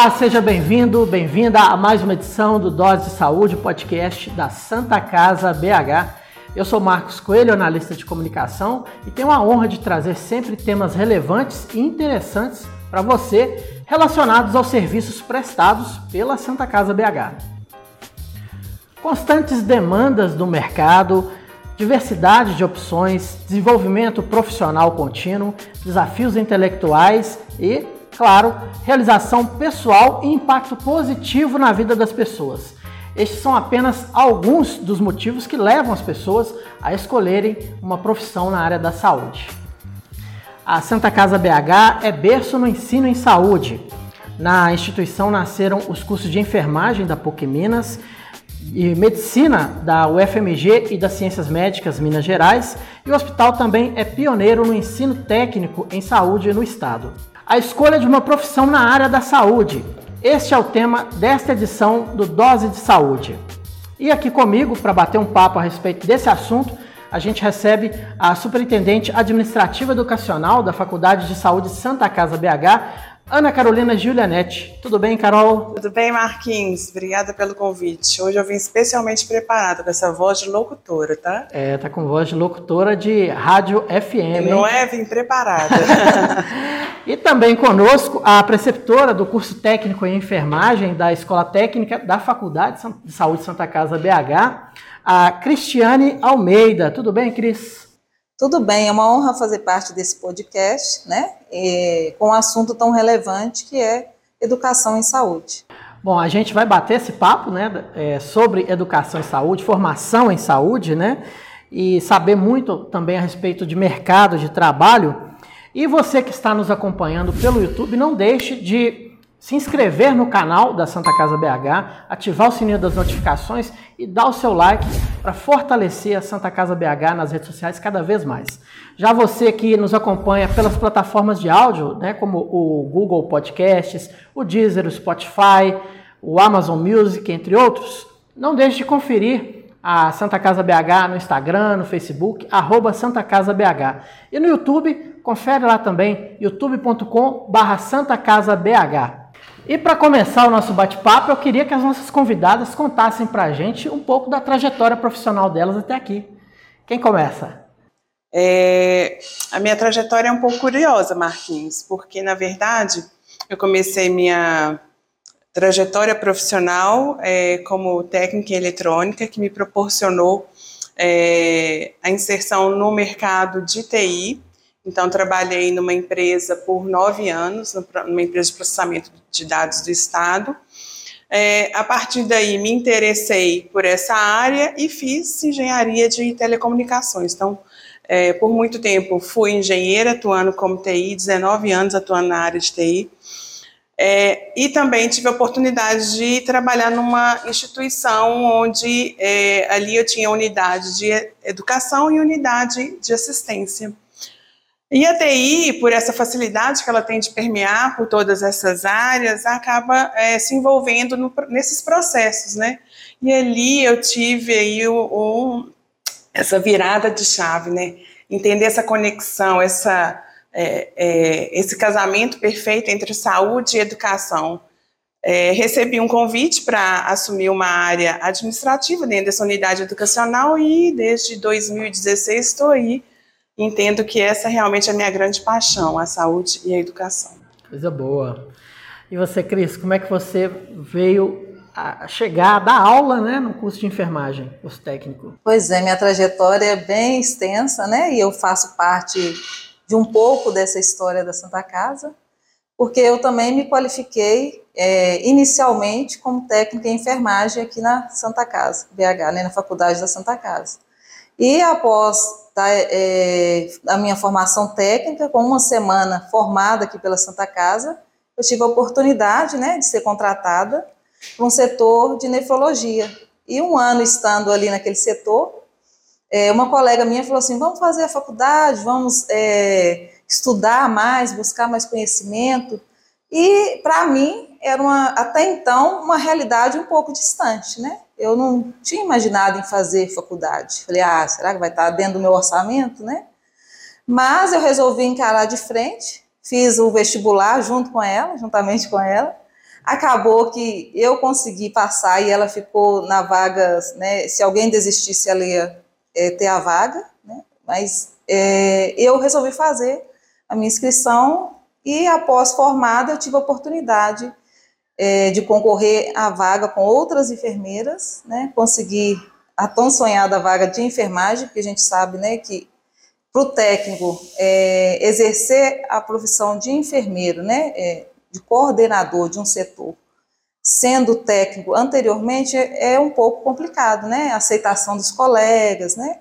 Olá, seja bem-vindo, bem-vinda a mais uma edição do Dose de Saúde, podcast da Santa Casa BH. Eu sou Marcos Coelho, analista de comunicação, e tenho a honra de trazer sempre temas relevantes e interessantes para você relacionados aos serviços prestados pela Santa Casa BH. Constantes demandas do mercado, diversidade de opções, desenvolvimento profissional contínuo, desafios intelectuais e claro, realização pessoal e impacto positivo na vida das pessoas. Estes são apenas alguns dos motivos que levam as pessoas a escolherem uma profissão na área da saúde. A Santa Casa BH é berço no ensino em saúde. Na instituição nasceram os cursos de enfermagem da PUC Minas e medicina da UFMG e das Ciências Médicas Minas Gerais, e o hospital também é pioneiro no ensino técnico em saúde no estado a escolha de uma profissão na área da saúde. Este é o tema desta edição do Dose de Saúde. E aqui comigo, para bater um papo a respeito desse assunto, a gente recebe a Superintendente Administrativa Educacional da Faculdade de Saúde Santa Casa BH, Ana Carolina Giulianetti. Tudo bem, Carol? Tudo bem, Marquinhos. Obrigada pelo convite. Hoje eu vim especialmente preparada com essa voz de locutora, tá? É, tá com voz de locutora de rádio FM. Não é? Vim preparada. e também conosco a preceptora do curso técnico em enfermagem da Escola Técnica da Faculdade de Saúde Santa Casa BH, a Cristiane Almeida. Tudo bem, Cris? Tudo bem, é uma honra fazer parte desse podcast, né? E, com um assunto tão relevante que é educação em saúde. Bom, a gente vai bater esse papo, né, é, sobre educação em saúde, formação em saúde, né, e saber muito também a respeito de mercado de trabalho. E você que está nos acompanhando pelo YouTube, não deixe de se inscrever no canal da Santa Casa BH, ativar o sininho das notificações e dar o seu like para fortalecer a Santa Casa BH nas redes sociais cada vez mais. Já você que nos acompanha pelas plataformas de áudio, né, como o Google Podcasts, o Deezer, o Spotify, o Amazon Music, entre outros, não deixe de conferir a Santa Casa BH no Instagram, no Facebook, arroba Santa Casa BH. E no YouTube, confere lá também, youtube.com barra Santa Casa BH. E para começar o nosso bate-papo, eu queria que as nossas convidadas contassem para a gente um pouco da trajetória profissional delas até aqui. Quem começa? É, a minha trajetória é um pouco curiosa, Marquinhos, porque na verdade eu comecei minha trajetória profissional é, como técnica em eletrônica, que me proporcionou é, a inserção no mercado de TI então, trabalhei numa empresa por nove anos, numa empresa de processamento de dados do Estado. É, a partir daí, me interessei por essa área e fiz engenharia de telecomunicações. Então, é, por muito tempo, fui engenheira atuando como TI, 19 anos atuando na área de TI. É, e também tive a oportunidade de trabalhar numa instituição onde é, ali eu tinha unidade de educação e unidade de assistência. E a TI, por essa facilidade que ela tem de permear por todas essas áreas, acaba é, se envolvendo no, nesses processos, né? E ali eu tive aí o, o, essa virada de chave, né? Entender essa conexão, essa, é, é, esse casamento perfeito entre saúde e educação. É, recebi um convite para assumir uma área administrativa dentro dessa unidade educacional e desde 2016 estou aí entendo que essa realmente é a minha grande paixão, a saúde e a educação. Coisa boa. E você, Cris, como é que você veio a chegar a dar aula né, no curso de enfermagem, curso técnico? Pois é, minha trajetória é bem extensa, né? E eu faço parte de um pouco dessa história da Santa Casa, porque eu também me qualifiquei é, inicialmente como técnica em enfermagem aqui na Santa Casa, BH, né, na Faculdade da Santa Casa. E após tá, é, a minha formação técnica, com uma semana formada aqui pela Santa Casa, eu tive a oportunidade né, de ser contratada para um setor de nefrologia. E um ano estando ali naquele setor, é, uma colega minha falou assim: vamos fazer a faculdade, vamos é, estudar mais, buscar mais conhecimento. E para mim era uma, até então uma realidade um pouco distante, né? Eu não tinha imaginado em fazer faculdade. Falei, ah, será que vai estar dentro do meu orçamento, né? Mas eu resolvi encarar de frente, fiz o vestibular junto com ela, juntamente com ela. acabou que eu consegui passar e ela ficou na vaga, né? Se alguém desistisse, ela ia é, ter a vaga, né? Mas é, eu resolvi fazer a minha inscrição e após formada eu tive a oportunidade é, de concorrer à vaga com outras enfermeiras, né? Consegui a tão sonhada vaga de enfermagem, porque a gente sabe, né, que para o técnico é, exercer a profissão de enfermeiro, né, é, de coordenador de um setor, sendo técnico anteriormente, é, é um pouco complicado, né? A aceitação dos colegas, né?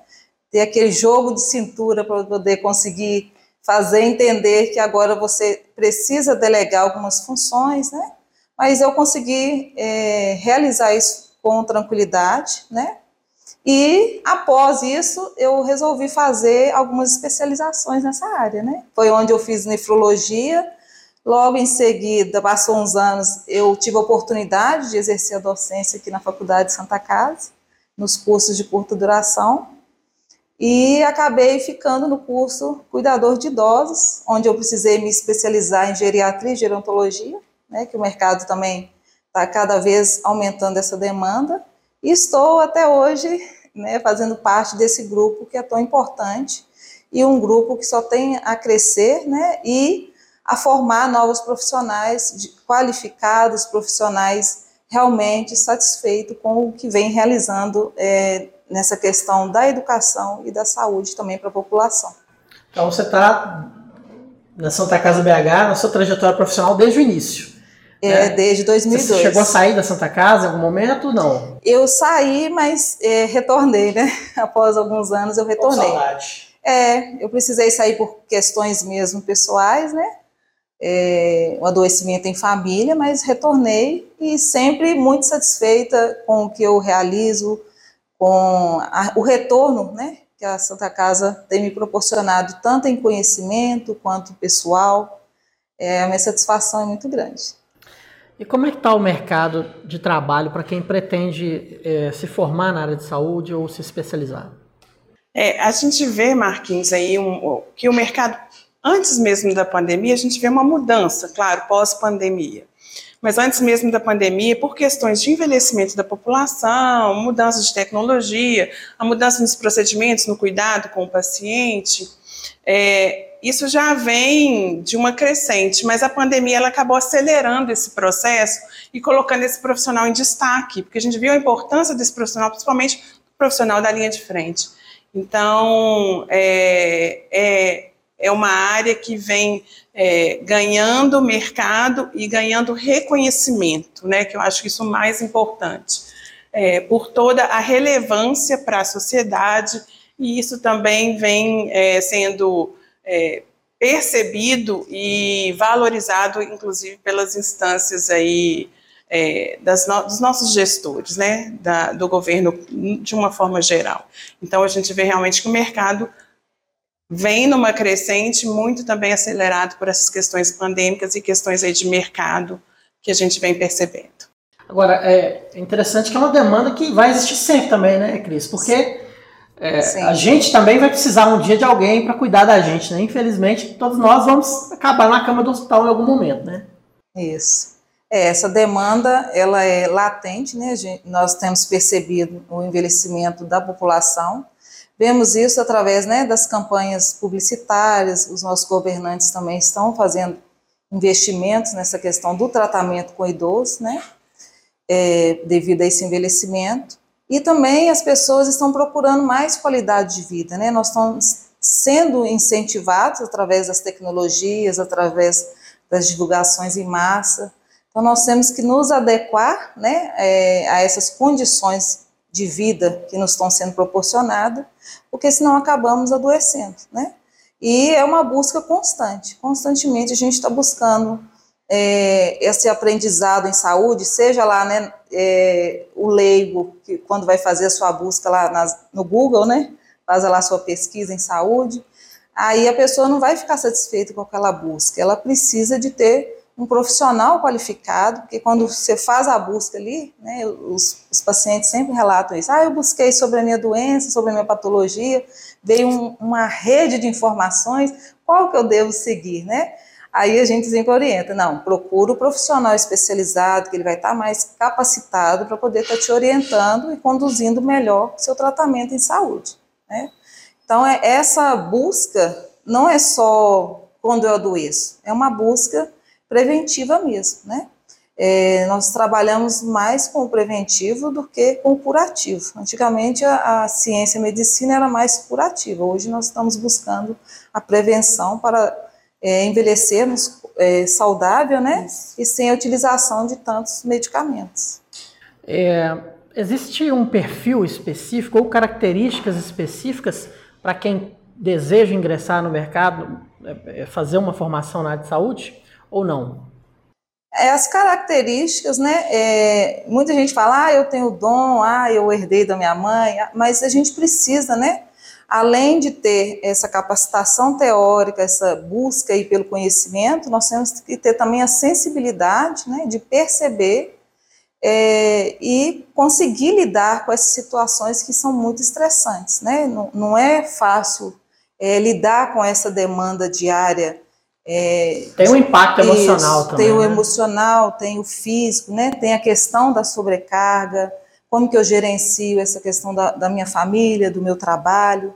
Ter aquele jogo de cintura para poder conseguir fazer entender que agora você precisa delegar algumas funções, né? Mas eu consegui é, realizar isso com tranquilidade, né? E após isso, eu resolvi fazer algumas especializações nessa área, né? Foi onde eu fiz nefrologia, Logo em seguida, passou uns anos, eu tive a oportunidade de exercer a docência aqui na Faculdade de Santa Casa, nos cursos de curta duração, e acabei ficando no curso Cuidador de Idosos, onde eu precisei me especializar em geriatria e gerontologia, né, que o mercado também está cada vez aumentando essa demanda, e estou até hoje né, fazendo parte desse grupo que é tão importante, e um grupo que só tem a crescer, né, e a formar novos profissionais qualificados, profissionais realmente satisfeitos com o que vem realizando é, nessa questão da educação e da saúde também para a população. Então você está na Santa Casa BH, na sua trajetória profissional desde o início. É, né? desde 2002. Você chegou a sair da Santa Casa em algum momento? Não. Eu saí, mas é, retornei, né? Após alguns anos eu retornei. Com saudade. É, eu precisei sair por questões mesmo pessoais, né? é, um adoecimento em família, mas retornei e sempre muito satisfeita com o que eu realizo, com a, o retorno né, que a Santa Casa tem me proporcionado, tanto em conhecimento quanto pessoal. É, a minha satisfação é muito grande. E como é que está o mercado de trabalho para quem pretende é, se formar na área de saúde ou se especializar? É, a gente vê, Marquinhos, aí um, que o mercado Antes mesmo da pandemia, a gente vê uma mudança, claro, pós-pandemia. Mas antes mesmo da pandemia, por questões de envelhecimento da população, mudança de tecnologia, a mudança nos procedimentos, no cuidado com o paciente, é, isso já vem de uma crescente, mas a pandemia ela acabou acelerando esse processo e colocando esse profissional em destaque, porque a gente viu a importância desse profissional, principalmente o profissional da linha de frente. Então, é, é é uma área que vem é, ganhando mercado e ganhando reconhecimento, né, que eu acho que isso é o mais importante, é, por toda a relevância para a sociedade, e isso também vem é, sendo é, percebido e valorizado, inclusive, pelas instâncias aí, é, no, dos nossos gestores, né, da, do governo de uma forma geral. Então, a gente vê realmente que o mercado vem numa crescente muito também acelerado por essas questões pandêmicas e questões aí de mercado que a gente vem percebendo. Agora, é interessante que é uma demanda que vai existir sempre também, né, Cris? Porque é, a gente também vai precisar um dia de alguém para cuidar da gente, né? Infelizmente, todos nós vamos acabar na cama do hospital em algum momento, né? Isso. É, essa demanda, ela é latente, né? Gente, nós temos percebido o envelhecimento da população, Vemos isso através né, das campanhas publicitárias, os nossos governantes também estão fazendo investimentos nessa questão do tratamento com idosos, né, é, devido a esse envelhecimento. E também as pessoas estão procurando mais qualidade de vida, né? Nós estamos sendo incentivados através das tecnologias, através das divulgações em massa. Então, nós temos que nos adequar né, é, a essas condições de vida que nos estão sendo proporcionadas, porque senão acabamos adoecendo, né? E é uma busca constante, constantemente a gente está buscando é, esse aprendizado em saúde, seja lá, né, é, o leigo, que quando vai fazer a sua busca lá nas, no Google, né, faz lá a sua pesquisa em saúde, aí a pessoa não vai ficar satisfeita com aquela busca, ela precisa de ter um profissional qualificado, porque quando você faz a busca ali, né, os, os, pacientes sempre relatam isso. Ah, eu busquei sobre a minha doença, sobre a minha patologia, veio um, uma rede de informações, qual que eu devo seguir, né? Aí a gente sempre orienta, não, procura o profissional especializado, que ele vai estar mais capacitado para poder estar te orientando e conduzindo melhor seu tratamento em saúde. Né? Então, é, essa busca não é só quando eu adoeço, é uma busca preventiva mesmo, né? É, nós trabalhamos mais com o preventivo do que com o curativo. Antigamente a, a ciência a medicina era mais curativa, hoje nós estamos buscando a prevenção para é, envelhecermos é, saudável, né? Isso. E sem a utilização de tantos medicamentos. É, existe um perfil específico ou características específicas para quem deseja ingressar no mercado, é, é, fazer uma formação na área de saúde ou não? É, as características, né? É, muita gente fala, ah, eu tenho dom, ah, eu herdei da minha mãe, ah", mas a gente precisa, né? Além de ter essa capacitação teórica, essa busca aí pelo conhecimento, nós temos que ter também a sensibilidade, né, de perceber é, e conseguir lidar com essas situações que são muito estressantes, né? Não, não é fácil é, lidar com essa demanda diária é, tem um impacto emocional isso, também. Tem o né? emocional, tem o físico, né? Tem a questão da sobrecarga, como que eu gerencio essa questão da, da minha família, do meu trabalho,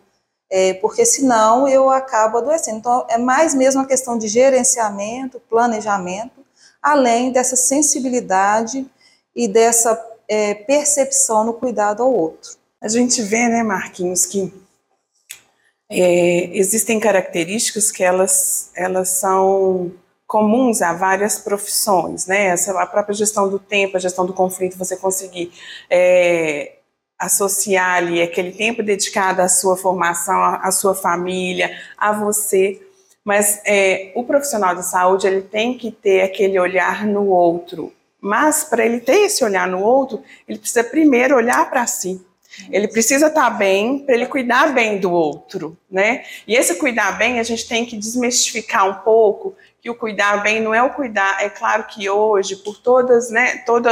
é, porque senão eu acabo adoecendo. Então, é mais mesmo uma questão de gerenciamento, planejamento, além dessa sensibilidade e dessa é, percepção no cuidado ao outro. A gente vê, né, Marquinhos, que é, existem características que elas, elas são comuns a várias profissões, né? Essa, a própria gestão do tempo, a gestão do conflito, você conseguir é, associar ali aquele tempo dedicado à sua formação, à, sua família, a você. Mas é, o profissional de saúde ele tem que ter aquele olhar no outro. Mas para ele ter esse olhar no outro, ele precisa primeiro olhar para si. Ele precisa estar bem para ele cuidar bem do outro, né? E esse cuidar bem, a gente tem que desmistificar um pouco que o cuidar bem não é o cuidar. É claro que hoje, por todas, né, toda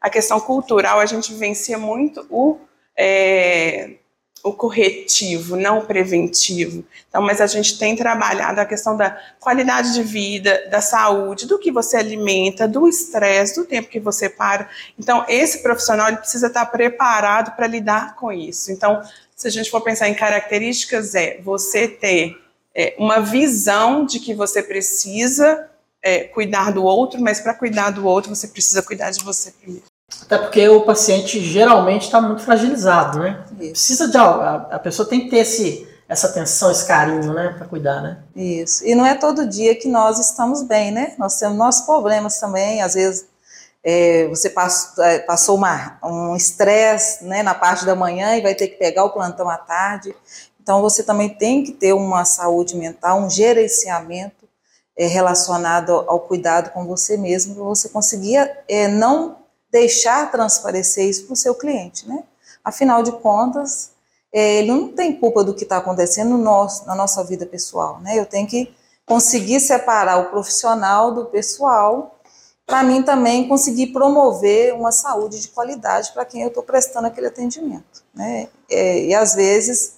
a questão cultural, a gente vivencia muito o é, o corretivo, não o preventivo. Então, mas a gente tem trabalhado a questão da qualidade de vida, da saúde, do que você alimenta, do estresse, do tempo que você para. Então, esse profissional ele precisa estar preparado para lidar com isso. Então, se a gente for pensar em características, é você ter é, uma visão de que você precisa é, cuidar do outro, mas para cuidar do outro você precisa cuidar de você primeiro. Até porque o paciente geralmente está muito fragilizado, né? Isso. Precisa de a, a pessoa tem que ter esse, essa atenção, esse carinho, né, para cuidar, né? Isso. E não é todo dia que nós estamos bem, né? Nós temos nossos problemas também, às vezes é, você passou, é, passou uma, um estresse né, na parte da manhã e vai ter que pegar o plantão à tarde. Então você também tem que ter uma saúde mental, um gerenciamento é, relacionado ao, cuidado com você mesmo, para você conseguir é, não deixar transparecer isso para o seu cliente, né? Afinal de contas, é, ele não tem culpa do que está acontecendo no nosso, na nossa vida pessoal, né? Eu tenho que conseguir separar o profissional do pessoal, para mim também conseguir promover uma saúde de qualidade para quem eu estou prestando aquele atendimento, né? É, e às vezes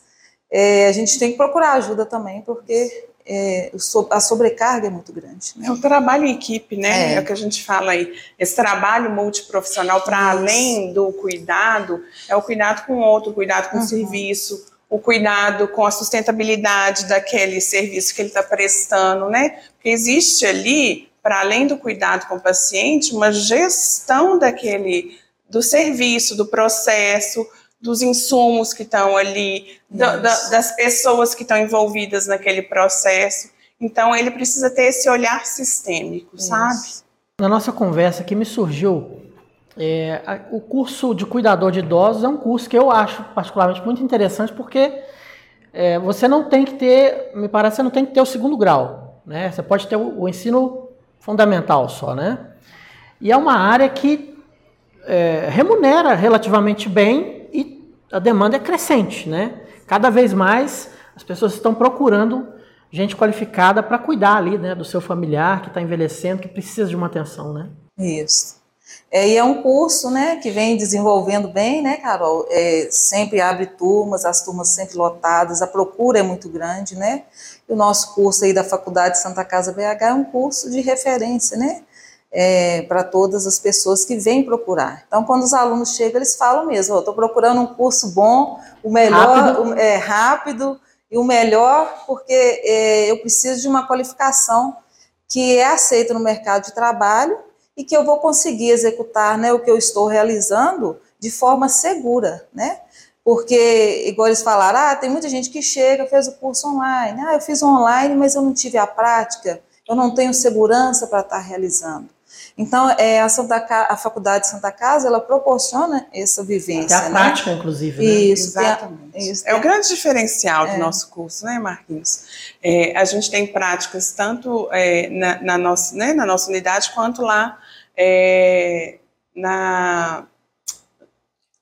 é, a gente tem que procurar ajuda também, porque é, a sobrecarga é muito grande. Né? É um trabalho em equipe, né? É. é o que a gente fala aí. Esse trabalho multiprofissional, para além do cuidado, é o cuidado com o outro, o cuidado com uhum. o serviço, o cuidado com a sustentabilidade daquele serviço que ele está prestando, né? Porque existe ali, para além do cuidado com o paciente, uma gestão daquele do serviço, do processo, dos insumos que estão ali, da, das pessoas que estão envolvidas naquele processo. Então, ele precisa ter esse olhar sistêmico, Isso. sabe? Na nossa conversa aqui me surgiu é, a, o curso de cuidador de idosos é um curso que eu acho particularmente muito interessante porque é, você não tem que ter, me parece, você não tem que ter o segundo grau, né? Você pode ter o, o ensino fundamental só, né? E é uma área que é, remunera relativamente bem a demanda é crescente, né? Cada vez mais as pessoas estão procurando gente qualificada para cuidar ali, né, do seu familiar que está envelhecendo, que precisa de uma atenção, né? Isso. É, e é um curso, né, que vem desenvolvendo bem, né, Carol? É, sempre abre turmas, as turmas sempre lotadas, a procura é muito grande, né? E o nosso curso aí da Faculdade Santa Casa BH é um curso de referência, né? É, para todas as pessoas que vêm procurar. Então, quando os alunos chegam, eles falam mesmo: estou procurando um curso bom, o melhor, rápido, o, é, rápido e o melhor, porque é, eu preciso de uma qualificação que é aceita no mercado de trabalho e que eu vou conseguir executar né, o que eu estou realizando de forma segura, né? Porque, igual eles falaram, ah, tem muita gente que chega, fez o curso online, ah, eu fiz online, mas eu não tive a prática, eu não tenho segurança para estar realizando. Então, é, a, Santa, a Faculdade de Santa Casa, ela proporciona essa vivência. É a né? prática, inclusive. Né? Isso, Exatamente. É, isso, é, o grande diferencial do é. nosso curso, né, Marquinhos? É, a gente tem práticas tanto é, na, na, nossa, né, na nossa unidade quanto lá é, na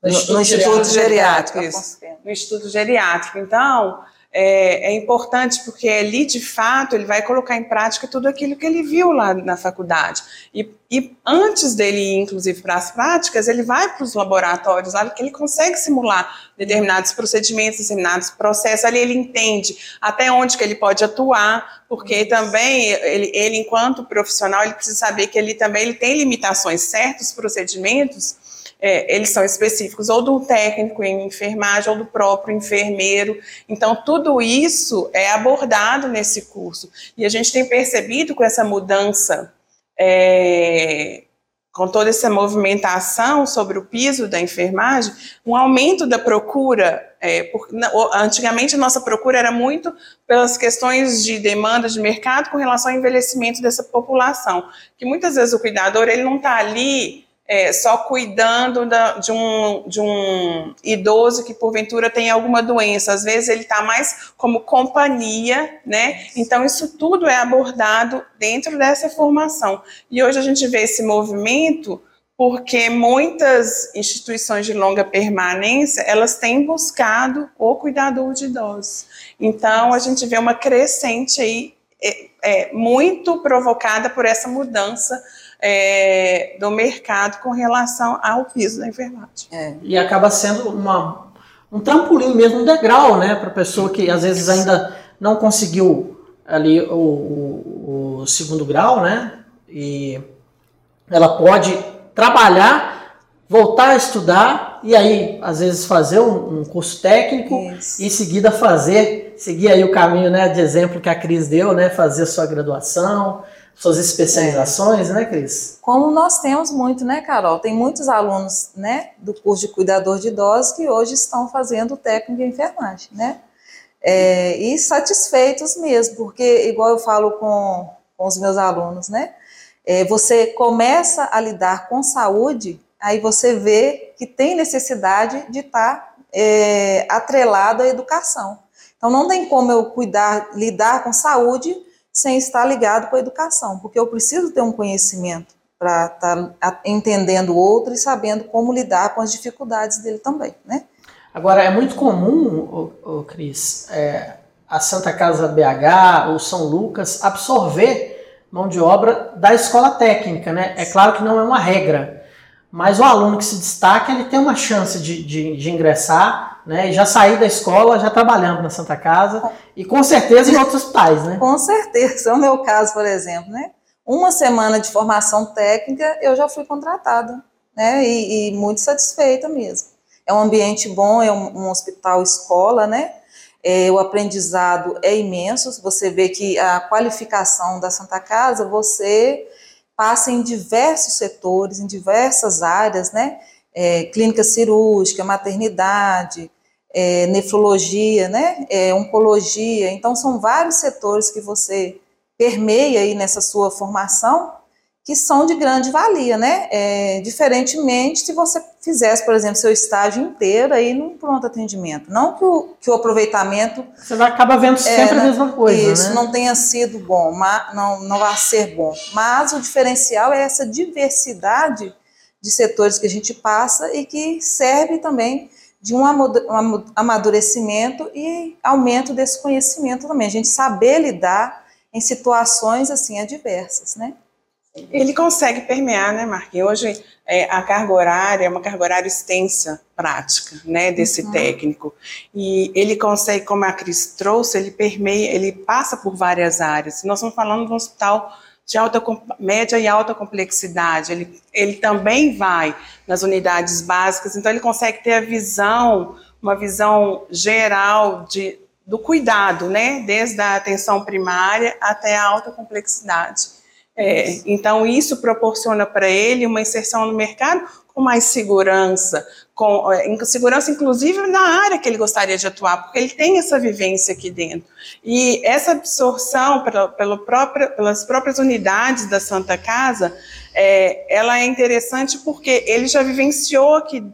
no, no, Instituto, Instituto Geriátrico, Geriátrico no Instituto Geriátrico. Então, é, é, importante porque ali, de fato, ele vai colocar em prática tudo aquilo que ele viu lá na faculdade. E, e antes dele ir, inclusive, para as práticas, ele vai para os laboratórios lá, que ele consegue simular determinados procedimentos, determinados processos. Ali ele entende até onde que ele pode atuar, porque também ele, ele enquanto profissional, ele precisa saber que ele também ele tem limitações, certos procedimentos é, eles são específicos ou do técnico em enfermagem ou do próprio enfermeiro. Então, tudo isso é abordado nesse curso. E a gente tem percebido com essa mudança, é, com toda essa movimentação sobre o piso da enfermagem, um aumento da procura. É, por, antigamente, a nossa procura era muito pelas questões de demanda de mercado com relação ao envelhecimento dessa população. Que muitas vezes o cuidador ele não está ali é, só cuidando da, de, um, de um idoso que porventura tem alguma doença. Às vezes ele está mais como companhia, né? Então isso tudo é abordado dentro dessa formação. E hoje a gente vê esse movimento porque muitas instituições de longa permanência elas têm buscado o cuidador de idosos. Então a gente vê uma crescente aí é, é, muito provocada por essa mudança é, do mercado com relação ao piso da enfermagem. É. E acaba sendo uma, um trampolim mesmo, um degrau, né, para a pessoa que às vezes ainda não conseguiu ali o, o, o, segundo grau, né, e ela pode trabalhar, voltar a estudar e aí às vezes fazer um, um curso técnico Isso. e em seguida fazer, seguir aí o caminho, né, de exemplo que a Cris deu, né, fazer sua graduação, suas especializações, é. né, Cris? Como nós temos muito, né, Carol? Tem muitos alunos, né, do curso de cuidador de idosos que hoje estão fazendo técnico em enfermagem, né? É, e satisfeitos mesmo, porque, igual eu falo com, com os meus alunos, né? É, você começa a lidar com saúde, aí você vê que tem necessidade de estar tá, é, atrelado à educação. Então, não tem como eu cuidar, lidar com saúde sem estar ligado com a educação, porque eu preciso ter um conhecimento para estar tá entendendo o outro e sabendo como lidar com as dificuldades dele também, né? Agora, é muito comum, o, Cris, é, a Santa Casa BH ou São Lucas absorver mão de obra da escola técnica, né? É claro que não é uma regra, mas o aluno que se destaca, ele tem uma chance de, de, de ingressar né? E já saí da escola, já trabalhando na Santa Casa e com certeza em outros hospitais, né? Com certeza, é o meu caso, por exemplo, né? Uma semana de formação técnica, eu já fui contratada, né? E, e muito satisfeita mesmo. É um ambiente bom, é um, um hospital escola, né? É, o aprendizado é imenso. Você vê que a qualificação da Santa Casa, você passa em diversos setores, em diversas áreas, né? É, clínica cirúrgica, maternidade, é, nefrologia, né, é, oncologia. Então, são vários setores que você permeia aí nessa sua formação que são de grande valia, né? É, diferentemente se você fizesse, por exemplo, seu estágio inteiro aí num pronto atendimento. Não que o, que o aproveitamento... Você vai acabar vendo sempre é, a mesma coisa, Isso, né? não tenha sido bom, mas, não, não vai ser bom. Mas o diferencial é essa diversidade de setores que a gente passa e que serve também de um amadurecimento e aumento desse conhecimento também. A gente saber lidar em situações assim adversas, né? Ele consegue permear, né, Marquinhos? Hoje é, a carga horária é uma carga horária extensa, prática, né, desse uhum. técnico. E ele consegue, como a Cris trouxe, ele permeia, ele passa por várias áreas. Nós estamos falando de um hospital de alta, média e alta complexidade. Ele, ele também vai nas unidades básicas, então ele consegue ter a visão, uma visão geral de, do cuidado, né, desde a atenção primária até a alta complexidade. É, então, isso proporciona para ele uma inserção no mercado com mais segurança, com é, segurança inclusive na área que ele gostaria de atuar, porque ele tem essa vivência aqui dentro. E essa absorção pela, pelas próprias unidades da Santa Casa, é, ela é interessante porque ele já vivenciou aqui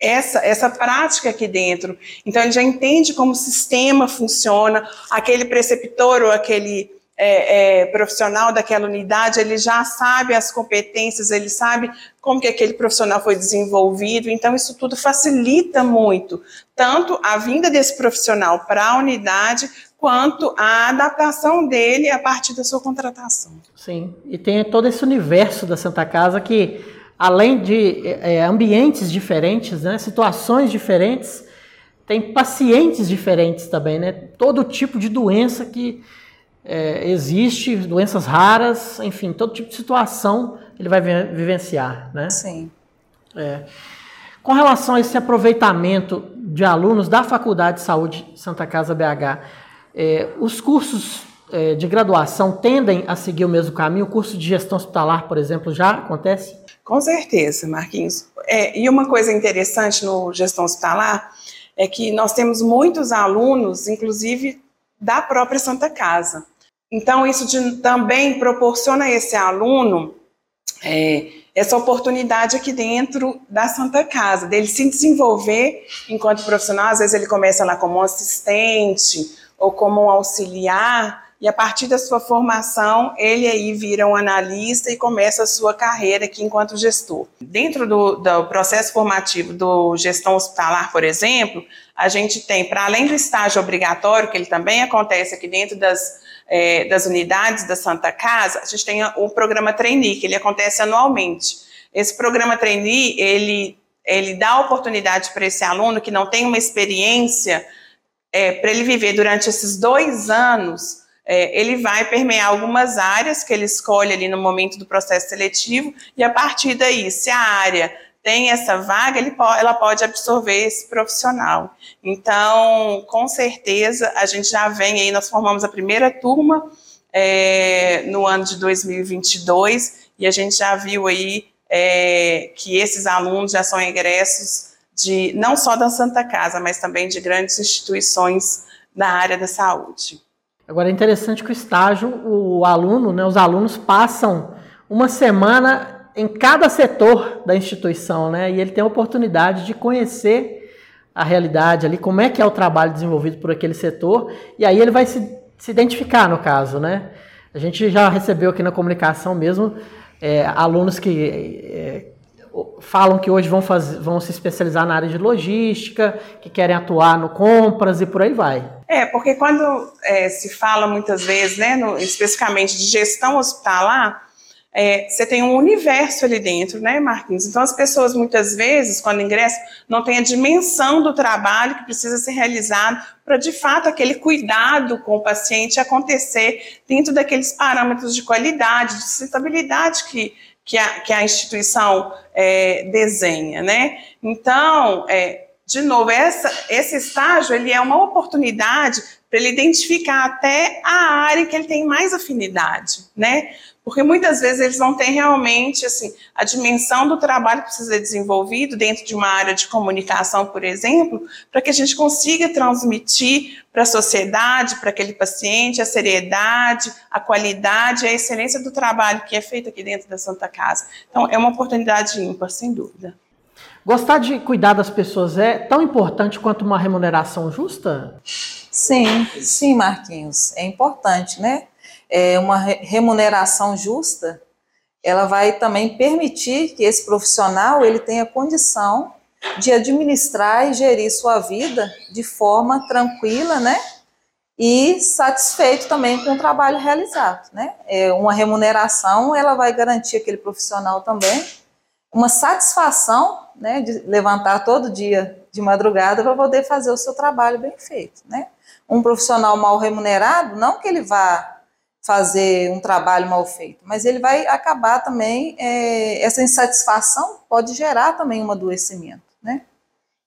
essa, essa prática aqui dentro. Então, ele já entende como o sistema funciona, aquele preceptor ou aquele é, é, profissional daquela unidade, ele já sabe as competências, ele sabe como que aquele profissional foi desenvolvido, então isso tudo facilita muito, tanto a vinda desse profissional para a unidade, quanto a adaptação dele a partir da sua contratação. Sim, e tem todo esse universo da Santa Casa que, além de é, ambientes diferentes, né, situações diferentes, tem pacientes diferentes também, né? Todo tipo de doença que é, existe, doenças raras, enfim, todo tipo de situação ele vai vivenciar, né? Sim. É. Com relação a esse aproveitamento de alunos da Faculdade de Saúde Santa Casa BH, é, os cursos é, de graduação tendem a seguir o mesmo caminho? O curso de gestão hospitalar, por exemplo, já acontece? Com certeza, Marquinhos. É, e uma coisa interessante no gestão hospitalar é que nós temos muitos alunos, inclusive da própria Santa Casa. Então, isso de, também proporciona a esse aluno é, essa oportunidade aqui dentro da Santa Casa, dele se desenvolver enquanto profissional. Às vezes ele começa lá como um assistente ou como um auxiliar, e a partir da sua formação, ele aí vira um analista e começa a sua carreira aqui enquanto gestor. Dentro do, do processo formativo do gestão hospitalar, por exemplo, a gente tem, para além do estágio obrigatório, que ele também acontece aqui dentro das, é, das unidades da Santa Casa, a gente tem o programa Trainee, que ele acontece anualmente. Esse programa Trainee, ele, ele dá oportunidade para esse aluno que não tem uma experiência, é, para ele viver durante esses dois anos é, ele vai permear algumas áreas que ele escolhe ali no momento do processo seletivo, e a partir daí, se a área tem essa vaga, ela pode absorver esse profissional. Então, com certeza, a gente já vem aí, nós formamos a primeira turma é, no ano de 2022, e a gente já viu aí é, que esses alunos já são egressos de não só da Santa Casa, mas também de grandes instituições da área da saúde. Agora é interessante que o estágio, o aluno, né, os alunos passam uma semana em cada setor da instituição, né? E ele tem a oportunidade de conhecer a realidade ali, como é que é o trabalho desenvolvido por aquele setor, e aí ele vai se, se identificar no caso, né? A gente já recebeu aqui na comunicação mesmo é, alunos que é, falam que hoje vão, fazer, vão se especializar na área de logística, que querem atuar no compras e por aí vai. É, porque quando é, se fala muitas vezes, né, no, especificamente de gestão hospitalar, é, você tem um universo ali dentro, né, Marquinhos? Então, as pessoas, muitas vezes, quando ingressam, não têm a dimensão do trabalho que precisa ser realizado para, de fato, aquele cuidado com o paciente acontecer dentro daqueles parâmetros de qualidade, de sustentabilidade que que a, que a instituição é, desenha, né? Então, é, de novo, essa, esse estágio ele é uma oportunidade para ele identificar até a área que ele tem mais afinidade, né? Porque muitas vezes eles não têm realmente assim, a dimensão do trabalho que precisa ser desenvolvido dentro de uma área de comunicação, por exemplo, para que a gente consiga transmitir para a sociedade, para aquele paciente, a seriedade, a qualidade e a excelência do trabalho que é feito aqui dentro da Santa Casa. Então, é uma oportunidade ímpar, sem dúvida. Gostar de cuidar das pessoas é tão importante quanto uma remuneração justa? Sim, sim, Marquinhos. É importante, né? É, uma remuneração justa, ela vai também permitir que esse profissional ele tenha condição de administrar e gerir sua vida de forma tranquila, né? e satisfeito também com o trabalho realizado, né? É uma remuneração, ela vai garantir aquele profissional também uma satisfação, né, de levantar todo dia de madrugada para poder fazer o seu trabalho bem feito, né? Um profissional mal remunerado, não que ele vá fazer um trabalho mal feito, mas ele vai acabar também, é, essa insatisfação pode gerar também um adoecimento, né?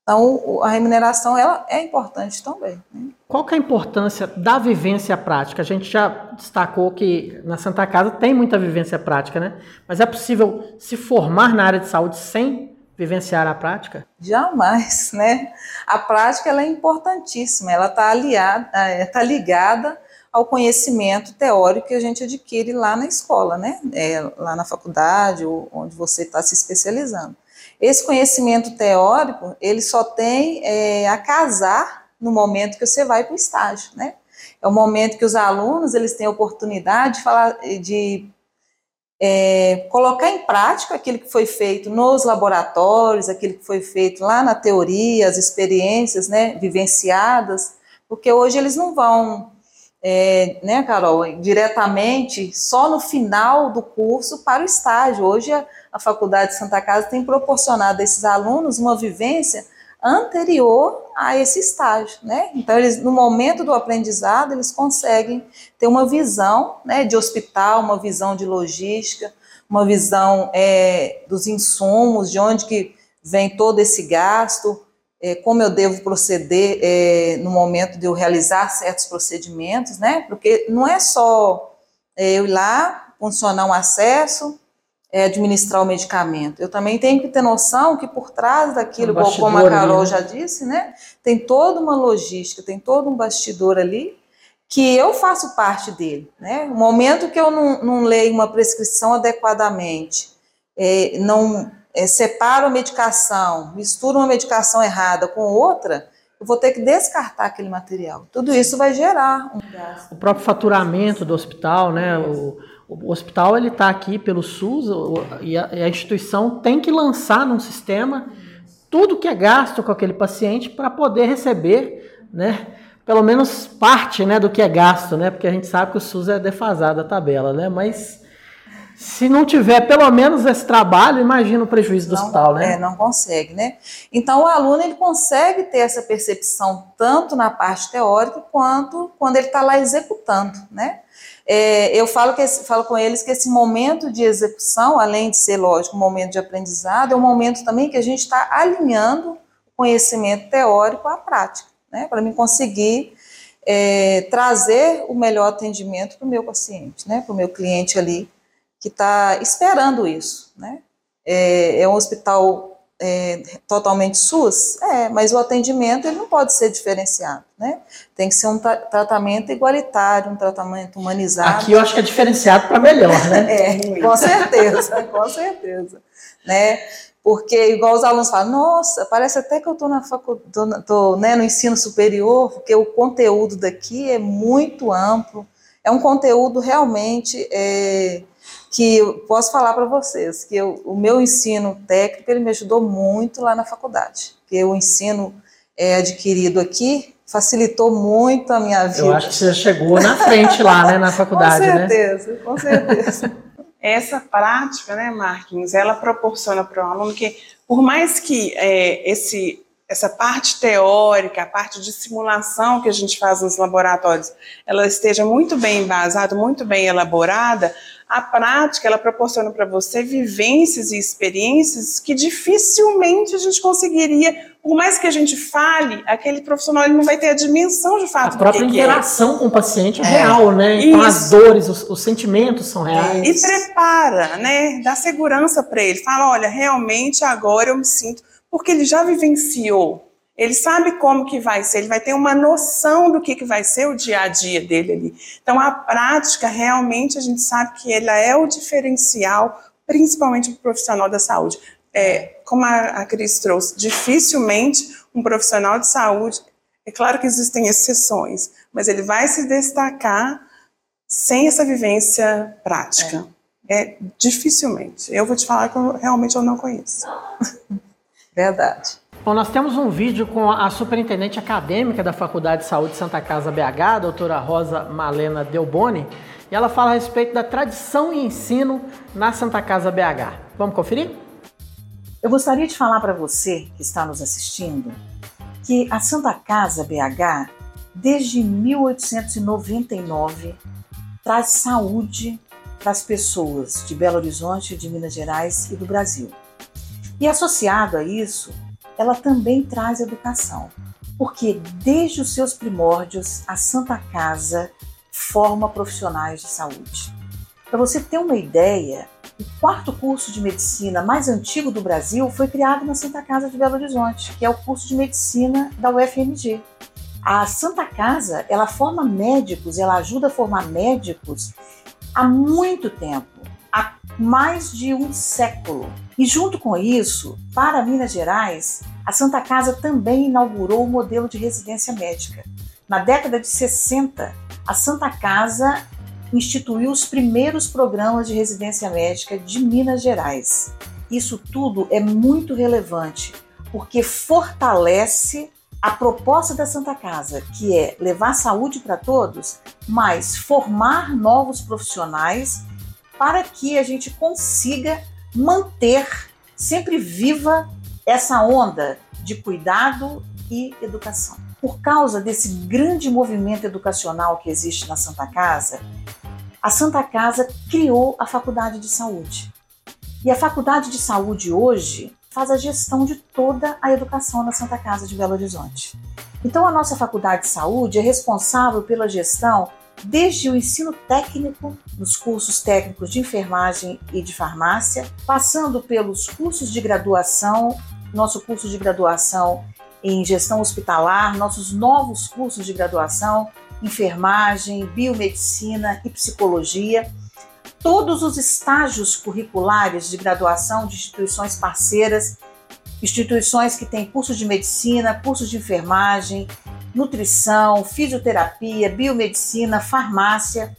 Então, a remuneração ela é importante também. Né? Qual que é a importância da vivência prática? A gente já destacou que na Santa Casa tem muita vivência prática, né? Mas é possível se formar na área de saúde sem vivenciar a prática? Jamais, né? A prática ela é importantíssima, ela está aliada, está ligada ao conhecimento teórico que a gente adquire lá na escola, né? É, lá na faculdade, ou onde você está se especializando. Esse conhecimento teórico, ele só tem é, a casar no momento que você vai para o estágio, né? É o momento que os alunos eles têm a oportunidade de falar, de é, colocar em prática aquilo que foi feito nos laboratórios, aquilo que foi feito lá na teoria, as experiências, né, vivenciadas, porque hoje eles não vão, é, né, Carol, diretamente só no final do curso para o estágio. Hoje a, a Faculdade de Santa Casa tem proporcionado a esses alunos uma vivência anterior a esse estágio, né? Então, eles, no momento do aprendizado, eles conseguem ter uma visão né, de hospital, uma visão de logística, uma visão é, dos insumos, de onde que vem todo esse gasto, é, como eu devo proceder é, no momento de eu realizar certos procedimentos, né? Porque não é só é, eu ir lá, funcionar um acesso, é, administrar o medicamento. Eu também tenho que ter noção que por trás daquilo, um como a Carol né? já disse, né, tem toda uma logística, tem todo um bastidor ali que eu faço parte dele. Né? O momento que eu não, não leio uma prescrição adequadamente, é, não é, separo a medicação, misturo uma medicação errada com outra, eu vou ter que descartar aquele material. Tudo isso vai gerar um gasto. O próprio faturamento do hospital, né? O o hospital ele está aqui pelo SUS e a, a, instituição tem que lançar num sistema tudo que é gasto com aquele paciente para poder receber, né? Pelo menos parte, né, do que é gasto, né? Porque a gente sabe que o SUS é defasado a tabela, né? Mas se não tiver pelo menos esse trabalho, imagina o prejuízo do não, hospital, né? É, não consegue, né? Então o aluno ele consegue ter essa percepção tanto na parte teórica quanto quando ele está lá executando, né? É, eu falo, que, falo com eles que esse momento de execução, além de ser, lógico, um momento de aprendizado, é um momento também que a gente está alinhando o conhecimento teórico à prática, né? Para mim conseguir é, trazer o melhor atendimento para o meu paciente, né? Para o meu cliente ali que está esperando isso, né? É, é um hospital é, totalmente SUS? É, mas o atendimento ele não pode ser diferenciado, né? Tem que ser um tra tratamento igualitário, um tratamento humanizado. Aqui eu acho que é diferenciado para melhor, né? é, com certeza, com certeza, né? Porque, igual os alunos falam, nossa, parece até que eu estou na faculdade, tô, né, no ensino superior, porque o conteúdo daqui é muito amplo, é um conteúdo realmente é, que eu posso falar para vocês que eu, o meu ensino técnico ele me ajudou muito lá na faculdade, porque o ensino é, adquirido aqui facilitou muito a minha vida. Eu acho que você chegou na frente lá, né, na faculdade, né? com certeza, né? Com certeza. Essa prática, né, Marquinhos, ela proporciona para o aluno que, por mais que é, esse essa parte teórica, a parte de simulação que a gente faz nos laboratórios, ela esteja muito bem embasada, muito bem elaborada, a prática ela proporciona para você vivências e experiências que dificilmente a gente conseguiria, por mais que a gente fale, aquele profissional ele não vai ter a dimensão de fato. A própria que interação é. com o paciente é, real, né? Então as dores, os, os, sentimentos são reais. E prepara, né? Dá segurança para ele. Fala, olha, realmente agora eu me sinto porque ele já vivenciou. Ele sabe como que vai ser, ele vai ter uma noção do que, que vai ser o dia a dia dele ali. Então, a prática, realmente, a gente sabe que ela é o diferencial, principalmente para o profissional da saúde. É, como a, a Cris trouxe, dificilmente um profissional de saúde, é claro que existem exceções, mas ele vai se destacar sem essa vivência prática. É, é dificilmente. Eu vou te falar que eu, realmente eu não conheço. Verdade. Bom, nós temos um vídeo com a superintendente acadêmica da Faculdade de Saúde Santa Casa BH, a doutora Rosa Malena Delboni, e ela fala a respeito da tradição e ensino na Santa Casa BH. Vamos conferir? Eu gostaria de falar para você que está nos assistindo que a Santa Casa BH, desde 1899, traz saúde para as pessoas de Belo Horizonte, de Minas Gerais e do Brasil. E associado a isso, ela também traz educação, porque desde os seus primórdios a Santa Casa forma profissionais de saúde. Para você ter uma ideia, o quarto curso de medicina mais antigo do Brasil foi criado na Santa Casa de Belo Horizonte, que é o curso de medicina da UFMG. A Santa Casa, ela forma médicos, ela ajuda a formar médicos há muito tempo, mais de um século. E junto com isso, para Minas Gerais, a Santa Casa também inaugurou o modelo de residência médica. Na década de 60, a Santa Casa instituiu os primeiros programas de residência médica de Minas Gerais. Isso tudo é muito relevante, porque fortalece a proposta da Santa Casa, que é levar saúde para todos, mas formar novos profissionais para que a gente consiga manter sempre viva essa onda de cuidado e educação. Por causa desse grande movimento educacional que existe na Santa Casa, a Santa Casa criou a Faculdade de Saúde. E a Faculdade de Saúde hoje faz a gestão de toda a educação na Santa Casa de Belo Horizonte. Então, a nossa Faculdade de Saúde é responsável pela gestão desde o ensino técnico, nos cursos técnicos de enfermagem e de farmácia, passando pelos cursos de graduação, nosso curso de graduação em gestão hospitalar, nossos novos cursos de graduação, enfermagem, biomedicina e psicologia, todos os estágios curriculares de graduação de instituições parceiras, instituições que têm cursos de medicina, cursos de enfermagem, nutrição, fisioterapia, biomedicina, farmácia,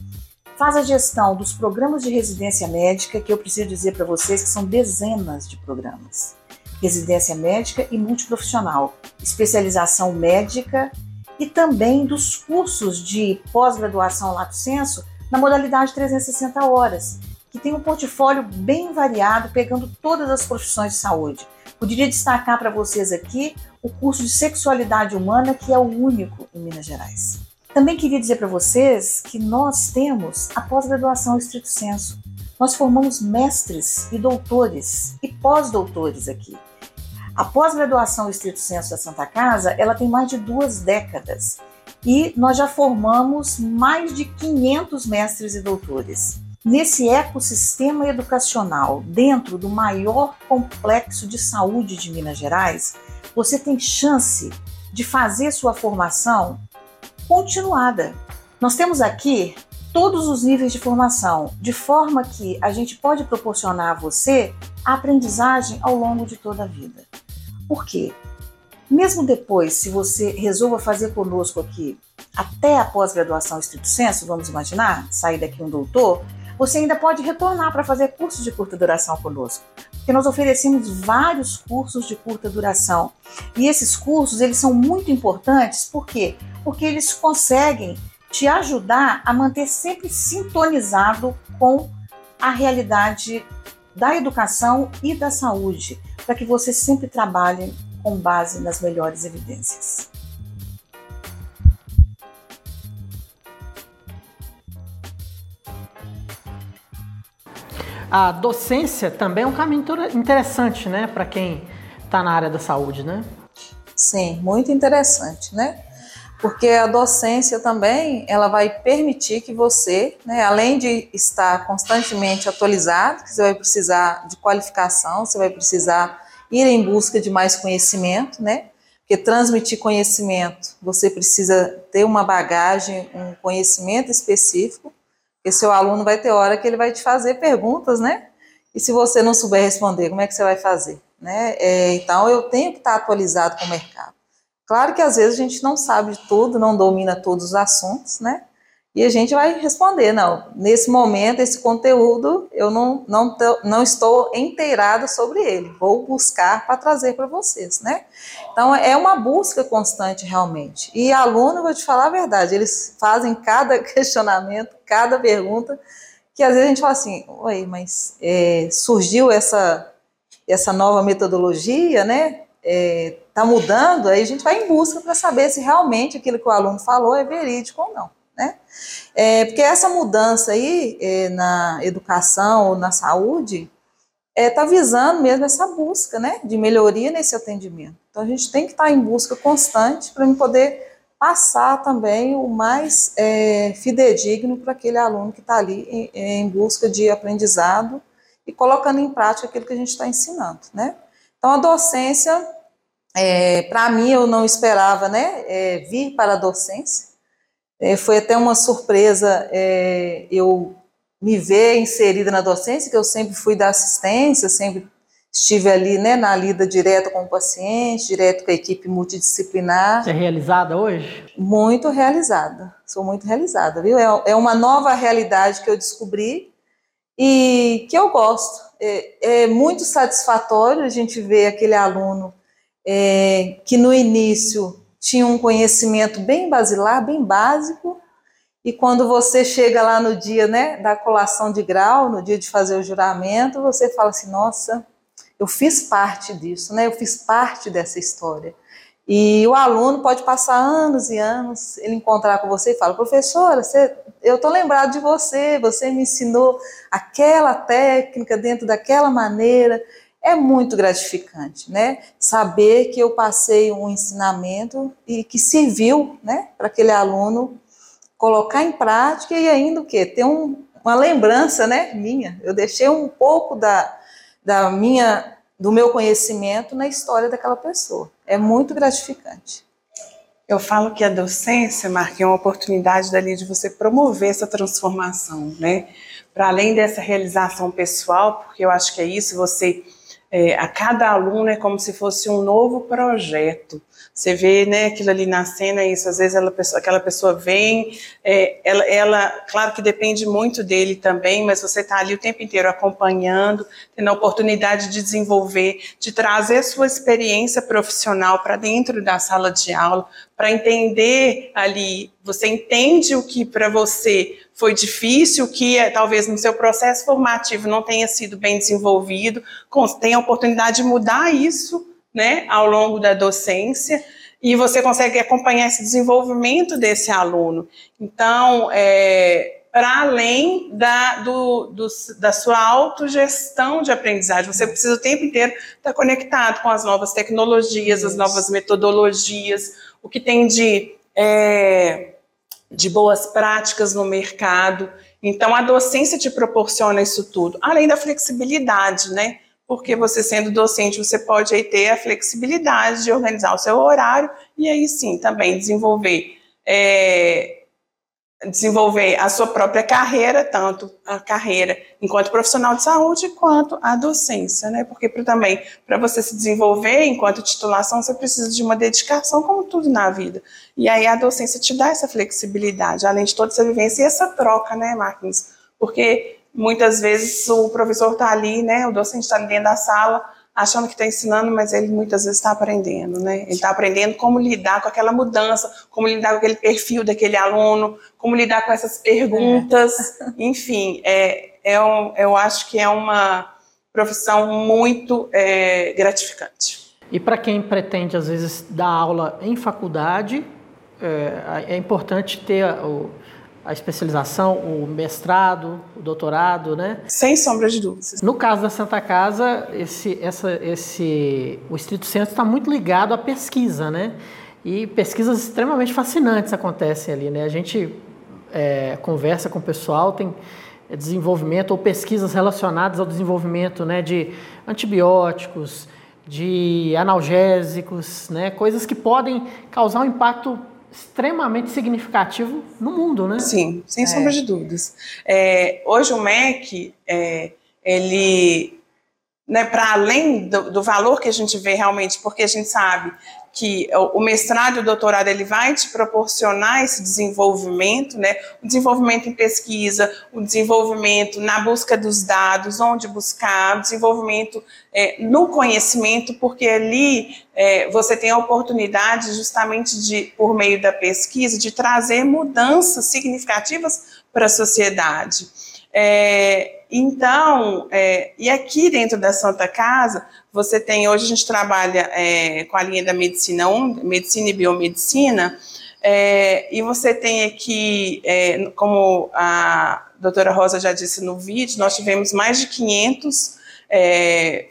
faz a gestão dos programas de residência médica, que eu preciso dizer para vocês que são dezenas de programas. Residência médica e multiprofissional, especialização médica e também dos cursos de pós-graduação Lato Senso na modalidade 360 horas, que tem um portfólio bem variado, pegando todas as profissões de saúde. Poderia destacar para vocês aqui o curso de sexualidade humana, que é o único em Minas Gerais. Também queria dizer para vocês que nós temos a pós-graduação estrito senso. Nós formamos mestres e doutores e pós-doutores aqui. A pós-graduação estrito senso da Santa Casa, ela tem mais de duas décadas e nós já formamos mais de 500 mestres e doutores. Nesse ecossistema educacional, dentro do maior complexo de saúde de Minas Gerais, você tem chance de fazer sua formação continuada. Nós temos aqui todos os níveis de formação, de forma que a gente pode proporcionar a você a aprendizagem ao longo de toda a vida. Por quê? Mesmo depois, se você resolva fazer conosco aqui até a pós-graduação estrito senso, vamos imaginar, sair daqui um doutor, você ainda pode retornar para fazer cursos de curta duração conosco, porque nós oferecemos vários cursos de curta duração. E esses cursos, eles são muito importantes, por quê? Porque eles conseguem te ajudar a manter sempre sintonizado com a realidade da educação e da saúde, para que você sempre trabalhe com base nas melhores evidências. A docência também é um caminho interessante, né, para quem está na área da saúde, né? Sim, muito interessante, né? Porque a docência também, ela vai permitir que você, né, além de estar constantemente atualizado, você vai precisar de qualificação, você vai precisar ir em busca de mais conhecimento, né? Porque transmitir conhecimento, você precisa ter uma bagagem, um conhecimento específico porque seu aluno vai ter hora que ele vai te fazer perguntas, né? E se você não souber responder, como é que você vai fazer? Né? É, então, eu tenho que estar atualizado com o mercado. Claro que às vezes a gente não sabe de tudo, não domina todos os assuntos, né? E a gente vai responder, não, nesse momento, esse conteúdo, eu não, não, não estou inteirada sobre ele, vou buscar para trazer para vocês, né? Então, é uma busca constante, realmente. E aluno, vou te falar a verdade, eles fazem cada questionamento, cada pergunta, que às vezes a gente fala assim, oi, mas é, surgiu essa, essa nova metodologia, né? É, tá mudando, aí a gente vai em busca para saber se realmente aquilo que o aluno falou é verídico ou não. Né? É, porque essa mudança aí é, na educação ou na saúde está é, tá visando mesmo essa busca né, de melhoria nesse atendimento. Então a gente tem que estar tá em busca constante para poder passar também o mais é, fidedigno para aquele aluno que está ali em, em, busca de aprendizado e colocando em prática aquilo que a gente está ensinando. Né? Então a docência, é, para mim, eu não esperava né, é, vir para a docência, é, foi até uma surpresa é, eu me ver inserida na docência, que eu sempre fui da assistência, sempre estive ali né, na lida direta com o paciente, direto com a equipe multidisciplinar. Você é realizada hoje? Muito realizada, sou muito realizada, viu? É, é uma nova realidade que eu descobri e que eu gosto. É, é muito satisfatório a gente ver aquele aluno é, que no início tinha um conhecimento bem basilar, bem básico, e quando você chega lá no dia né, da colação de grau, no dia de fazer o juramento, você fala assim: nossa, eu fiz parte disso, né? eu fiz parte dessa história. E o aluno pode passar anos e anos, ele encontrar com você e fala: professora, você, eu estou lembrado de você, você me ensinou aquela técnica dentro daquela maneira é muito gratificante, né? Saber que eu passei um ensinamento e que serviu, né, para aquele aluno colocar em prática e ainda o quê? Ter um, uma lembrança, né, minha. Eu deixei um pouco da, da minha, do meu conhecimento na história daquela pessoa. É muito gratificante. Eu falo que a docência, Marque, é uma oportunidade dali de você promover essa transformação, né? Para além dessa realização pessoal, porque eu acho que é isso, você é, a cada aluno é como se fosse um novo projeto. Você vê, né, aquilo ali na cena, isso, às vezes ela, aquela pessoa vem, é, ela, ela, claro que depende muito dele também, mas você está ali o tempo inteiro acompanhando, tendo a oportunidade de desenvolver, de trazer sua experiência profissional para dentro da sala de aula, para entender ali, você entende o que para você foi difícil, o que é, talvez no seu processo formativo não tenha sido bem desenvolvido, tem a oportunidade de mudar isso né, ao longo da docência, e você consegue acompanhar esse desenvolvimento desse aluno. Então, é, para além da, do, do, da sua autogestão de aprendizagem, você precisa o tempo inteiro estar conectado com as novas tecnologias, Isso. as novas metodologias, o que tem de, é, de boas práticas no mercado. Então, a docência te proporciona isso tudo, além da flexibilidade, né? Porque você sendo docente, você pode aí ter a flexibilidade de organizar o seu horário e aí sim também desenvolver é, desenvolver a sua própria carreira, tanto a carreira enquanto profissional de saúde quanto a docência, né? Porque pra, também para você se desenvolver enquanto titulação, você precisa de uma dedicação, como tudo na vida. E aí a docência te dá essa flexibilidade, além de toda essa vivência e essa troca, né, Marquinhos? Porque muitas vezes o professor está ali, né, o docente está ali dentro da sala, achando que está ensinando, mas ele muitas vezes está aprendendo, né? Ele está aprendendo como lidar com aquela mudança, como lidar com aquele perfil daquele aluno, como lidar com essas perguntas, é. enfim, é, é um, eu acho que é uma profissão muito é, gratificante. E para quem pretende, às vezes, dar aula em faculdade, é, é importante ter o a especialização, o mestrado, o doutorado, né? Sem sombra de dúvidas. No caso da Santa Casa, esse, essa, esse, o Estrito Centro está muito ligado à pesquisa, né? E pesquisas extremamente fascinantes acontecem ali, né? A gente é, conversa com o pessoal, tem desenvolvimento ou pesquisas relacionadas ao desenvolvimento, né? De antibióticos, de analgésicos, né? Coisas que podem causar um impacto extremamente significativo no mundo, né? Sim, sem é. sombra de dúvidas. É, hoje o MEC, é, ele né, para além do, do, valor que a gente vê realmente, porque a gente sabe que o mestrado e o doutorado ele vai te proporcionar esse desenvolvimento, né, o desenvolvimento em pesquisa, o desenvolvimento na busca dos dados, onde buscar, o desenvolvimento é, no conhecimento, porque ali é, você tem a oportunidade justamente de, por meio da pesquisa, de trazer mudanças significativas para a sociedade. É, então, é, e aqui dentro da Santa Casa, você tem, hoje a gente trabalha é, com a linha da medicina 1, medicina e biomedicina, é, e você tem aqui, é, como a doutora Rosa já disse no vídeo, nós tivemos mais de 500 é,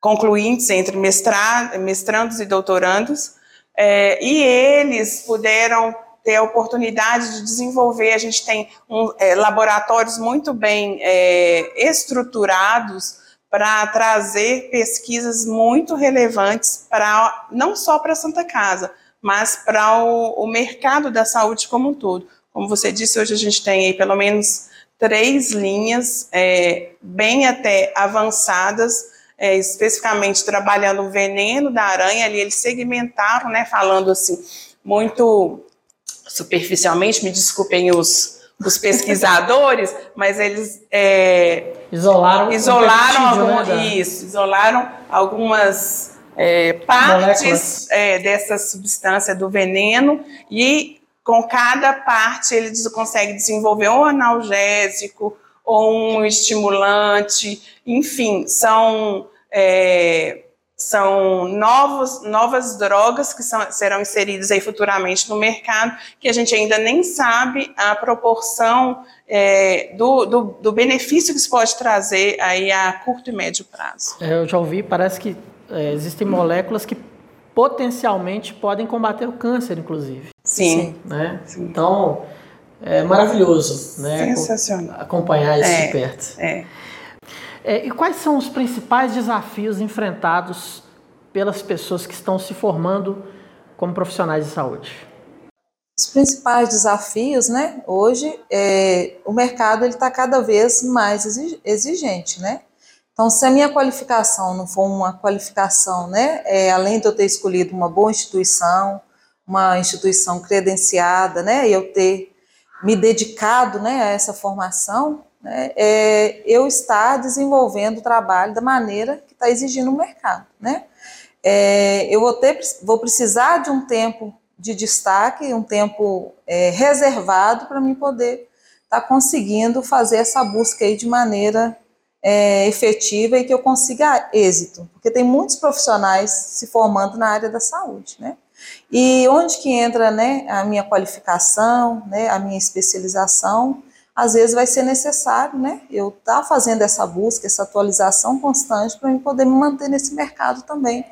concluintes entre mestrado, mestrandos e doutorandos, é, e eles puderam ter a oportunidade de desenvolver. A gente tem um, é, laboratórios muito bem é, estruturados para trazer pesquisas muito relevantes para não só para a Santa Casa, mas para o, o, mercado da saúde como um todo. Como você disse, hoje a gente tem aí pelo menos três linhas é, bem até avançadas, é, especificamente trabalhando o veneno da aranha, ali eles segmentaram, né, falando assim, muito superficialmente, me desculpem os, os pesquisadores, mas eles é, isolaram, isolaram algum, né, isso, isolaram algumas é, partes é, dessa substância do veneno e com cada parte ele consegue desenvolver um analgésico ou um estimulante, enfim, são é, são novos, novas drogas que são, serão inseridas aí futuramente no mercado, que a gente ainda nem sabe a proporção é, do, do, do, benefício que isso pode trazer aí a curto e médio prazo. É, eu já ouvi, parece que é, existem moléculas que potencialmente podem combater o câncer, inclusive. Sim. Né? Sim. Então, é maravilhoso né? Sensacional. acompanhar isso de perto. É. É, e quais são os principais desafios enfrentados pelas pessoas que estão se formando como profissionais de saúde? Os principais desafios, né? Hoje, é, o mercado ele está cada vez mais exigente, né? Então, se a minha qualificação não for uma qualificação, né, é, além de eu ter escolhido uma boa instituição, uma instituição credenciada, né, e eu ter me dedicado, né, a essa formação, né, é, eu estar desenvolvendo o trabalho da maneira que está exigindo o mercado. Né? É, eu vou, ter, vou precisar de um tempo de destaque, um tempo é, reservado para mim poder estar tá conseguindo fazer essa busca aí de maneira é, efetiva e que eu consiga êxito, porque tem muitos profissionais se formando na área da saúde, né? E onde que entra, né, a minha qualificação, né, a minha especialização, às vezes vai ser necessário, né, eu estar tá fazendo essa busca, essa atualização constante para eu poder me manter nesse mercado também,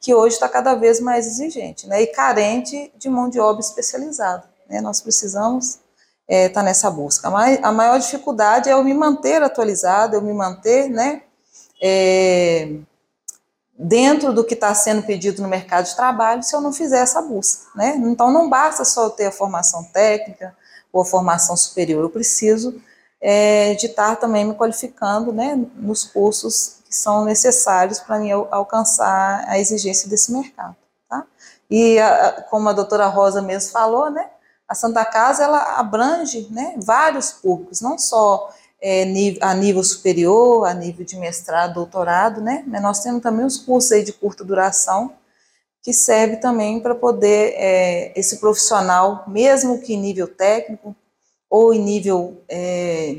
que hoje está cada vez mais exigente, né, e carente de mão de obra especializada, né, nós precisamos estar é, tá nessa busca. Mas a maior dificuldade é eu me manter atualizado, eu me manter, né, é, dentro do que está sendo pedido no mercado de trabalho se eu não fizer essa busca, né? Então não basta só eu ter a formação técnica, ou formação superior, eu preciso é, de estar também me qualificando né, nos cursos que são necessários para mim alcançar a exigência desse mercado. Tá? E a, como a doutora Rosa mesmo falou, né, a Santa Casa ela abrange né, vários públicos, não só é, a nível superior, a nível de mestrado, doutorado, né, mas nós temos também os cursos aí de curta duração, que serve também para poder é, esse profissional, mesmo que em nível técnico ou em nível é,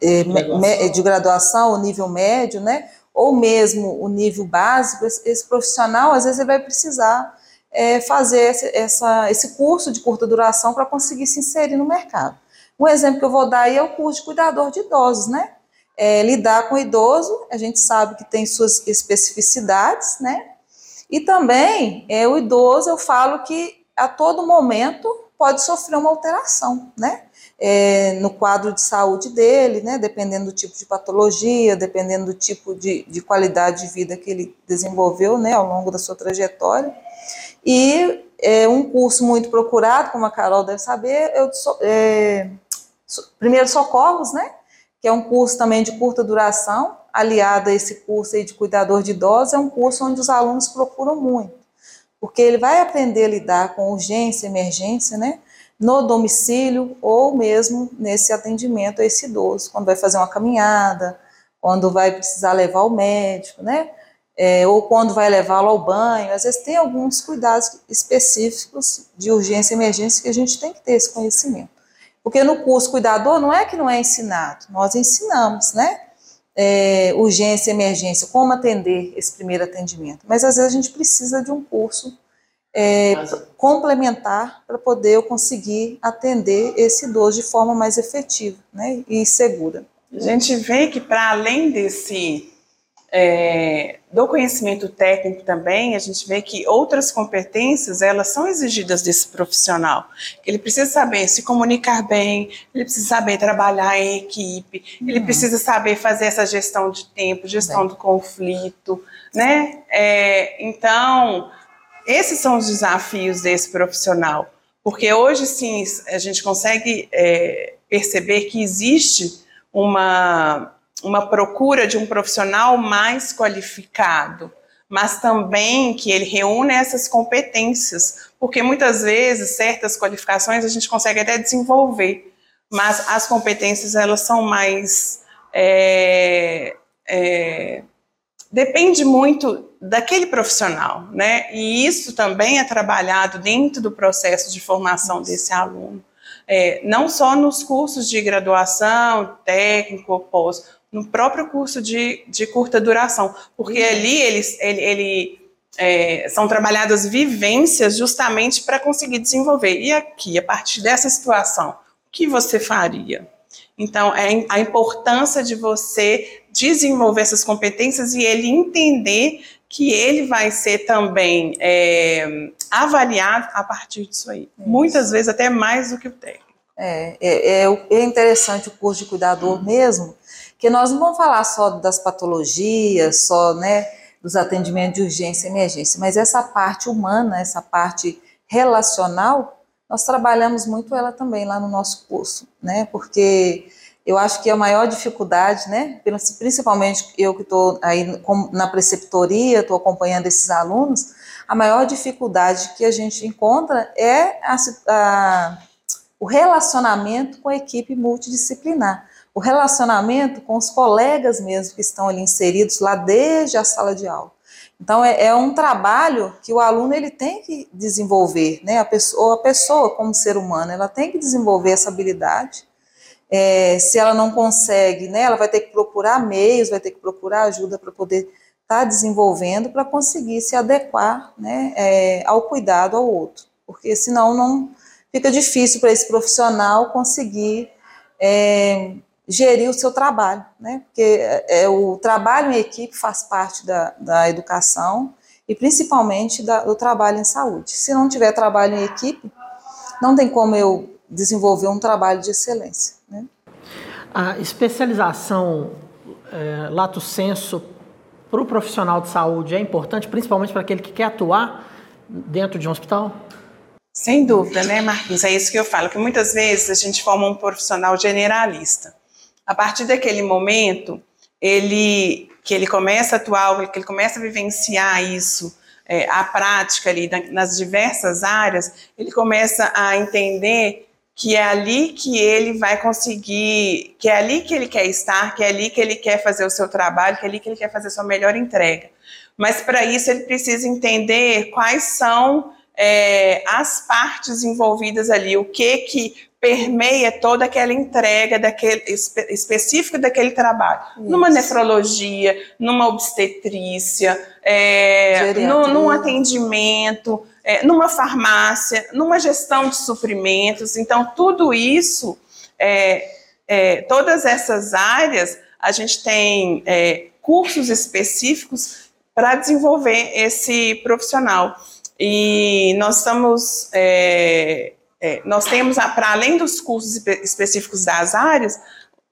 é, graduação. de graduação, ou nível médio, né? ou mesmo o nível básico, esse profissional, às vezes, ele vai precisar é, fazer esse, essa, esse curso de curta duração para conseguir se inserir no mercado. Um exemplo que eu vou dar aí é o curso de cuidador de idosos, né? É, lidar com o idoso, a gente sabe que tem suas especificidades, né? E também, é, o idoso, eu falo que a todo momento pode sofrer uma alteração, né? É, no quadro de saúde dele, né? Dependendo do tipo de patologia, dependendo do tipo de, de qualidade de vida que ele desenvolveu, né? Ao longo da sua trajetória. E é, um curso muito procurado, como a Carol deve saber, eu, é, primeiros socorros, né? Que é um curso também de curta duração, aliado a esse curso aí de cuidador de idosos, é um curso onde os alunos procuram muito, porque ele vai aprender a lidar com urgência, emergência, né? No domicílio ou mesmo nesse atendimento a esse idoso, quando vai fazer uma caminhada, quando vai precisar levar o médico, né? É, ou quando vai levá-lo ao banho. Às vezes tem alguns cuidados específicos de urgência e emergência que a gente tem que ter esse conhecimento. Porque no curso cuidador não é que não é ensinado, nós ensinamos, né? É, urgência emergência, como atender esse primeiro atendimento. Mas às vezes a gente precisa de um curso é, complementar para poder eu conseguir atender esse idoso de forma mais efetiva né, e segura. A gente vê que para além desse é, do conhecimento técnico também, a gente vê que outras competências, elas são exigidas desse profissional. Ele precisa saber se comunicar bem, ele precisa saber trabalhar em equipe, uhum. ele precisa saber fazer essa gestão de tempo, gestão bem. do conflito, né? É, então, esses são os desafios desse profissional. Porque hoje, sim, a gente consegue é, perceber que existe uma uma procura de um profissional mais qualificado, mas também que ele reúne essas competências, porque muitas vezes certas qualificações a gente consegue até desenvolver, mas as competências elas são mais é, é, depende muito daquele profissional, né? E isso também é trabalhado dentro do processo de formação desse aluno. É, não só nos cursos de graduação, técnico ou pós, no próprio curso de, de curta duração, porque uhum. ali eles ele, ele é, são trabalhadas vivências justamente para conseguir desenvolver. E aqui, a partir dessa situação, o que você faria? Então, é a importância de você desenvolver essas competências e ele entender que ele vai ser também é, avaliado a partir disso aí. Isso. Muitas vezes até mais do que o técnico. É, é, é, é interessante o curso de cuidador hum. mesmo, que nós não vamos falar só das patologias, só né, dos atendimentos de urgência e emergência, mas essa parte humana, essa parte relacional, nós trabalhamos muito ela também lá no nosso curso, né? Porque eu acho que a maior dificuldade, né, principalmente eu que estou aí na preceptoria, estou acompanhando esses alunos, a maior dificuldade que a gente encontra é a, a, o relacionamento com a equipe multidisciplinar o relacionamento com os colegas mesmo que estão ali inseridos lá desde a sala de aula. Então é, é um trabalho que o aluno ele tem que desenvolver, né? A pessoa, a pessoa como ser humano, ela tem que desenvolver essa habilidade. É, se ela não consegue, né? Ela vai ter que procurar meios, vai ter que procurar ajuda para poder estar tá desenvolvendo para conseguir se adequar, né? É, ao cuidado ao outro, porque senão não fica difícil para esse profissional conseguir é, gerir o seu trabalho, né? Porque é, é, o trabalho em equipe faz parte da, da educação e principalmente da, do trabalho em saúde. Se não tiver trabalho em equipe, não tem como eu desenvolver um trabalho de excelência. Né? A especialização é, lato senso para o profissional de saúde é importante, principalmente para aquele que quer atuar dentro de um hospital? Sem dúvida, né, Marquinhos? É isso que eu falo, que muitas vezes a gente forma um profissional generalista. A partir daquele momento, ele que ele começa a atuar, que ele começa a vivenciar isso, é, a prática ali nas diversas áreas, ele começa a entender que é ali que ele vai conseguir, que é ali que ele quer estar, que é ali que ele quer fazer o seu trabalho, que é ali que ele quer fazer a sua melhor entrega. Mas para isso ele precisa entender quais são é, as partes envolvidas ali, o que que permeia toda aquela entrega daquele, espe, específica daquele trabalho. Isso. Numa nefrologia, numa obstetrícia, é, no, num atendimento, é, numa farmácia, numa gestão de suprimentos. Então, tudo isso, é, é todas essas áreas, a gente tem é, cursos específicos para desenvolver esse profissional. E nós estamos é, é, nós temos, para além dos cursos específicos das áreas,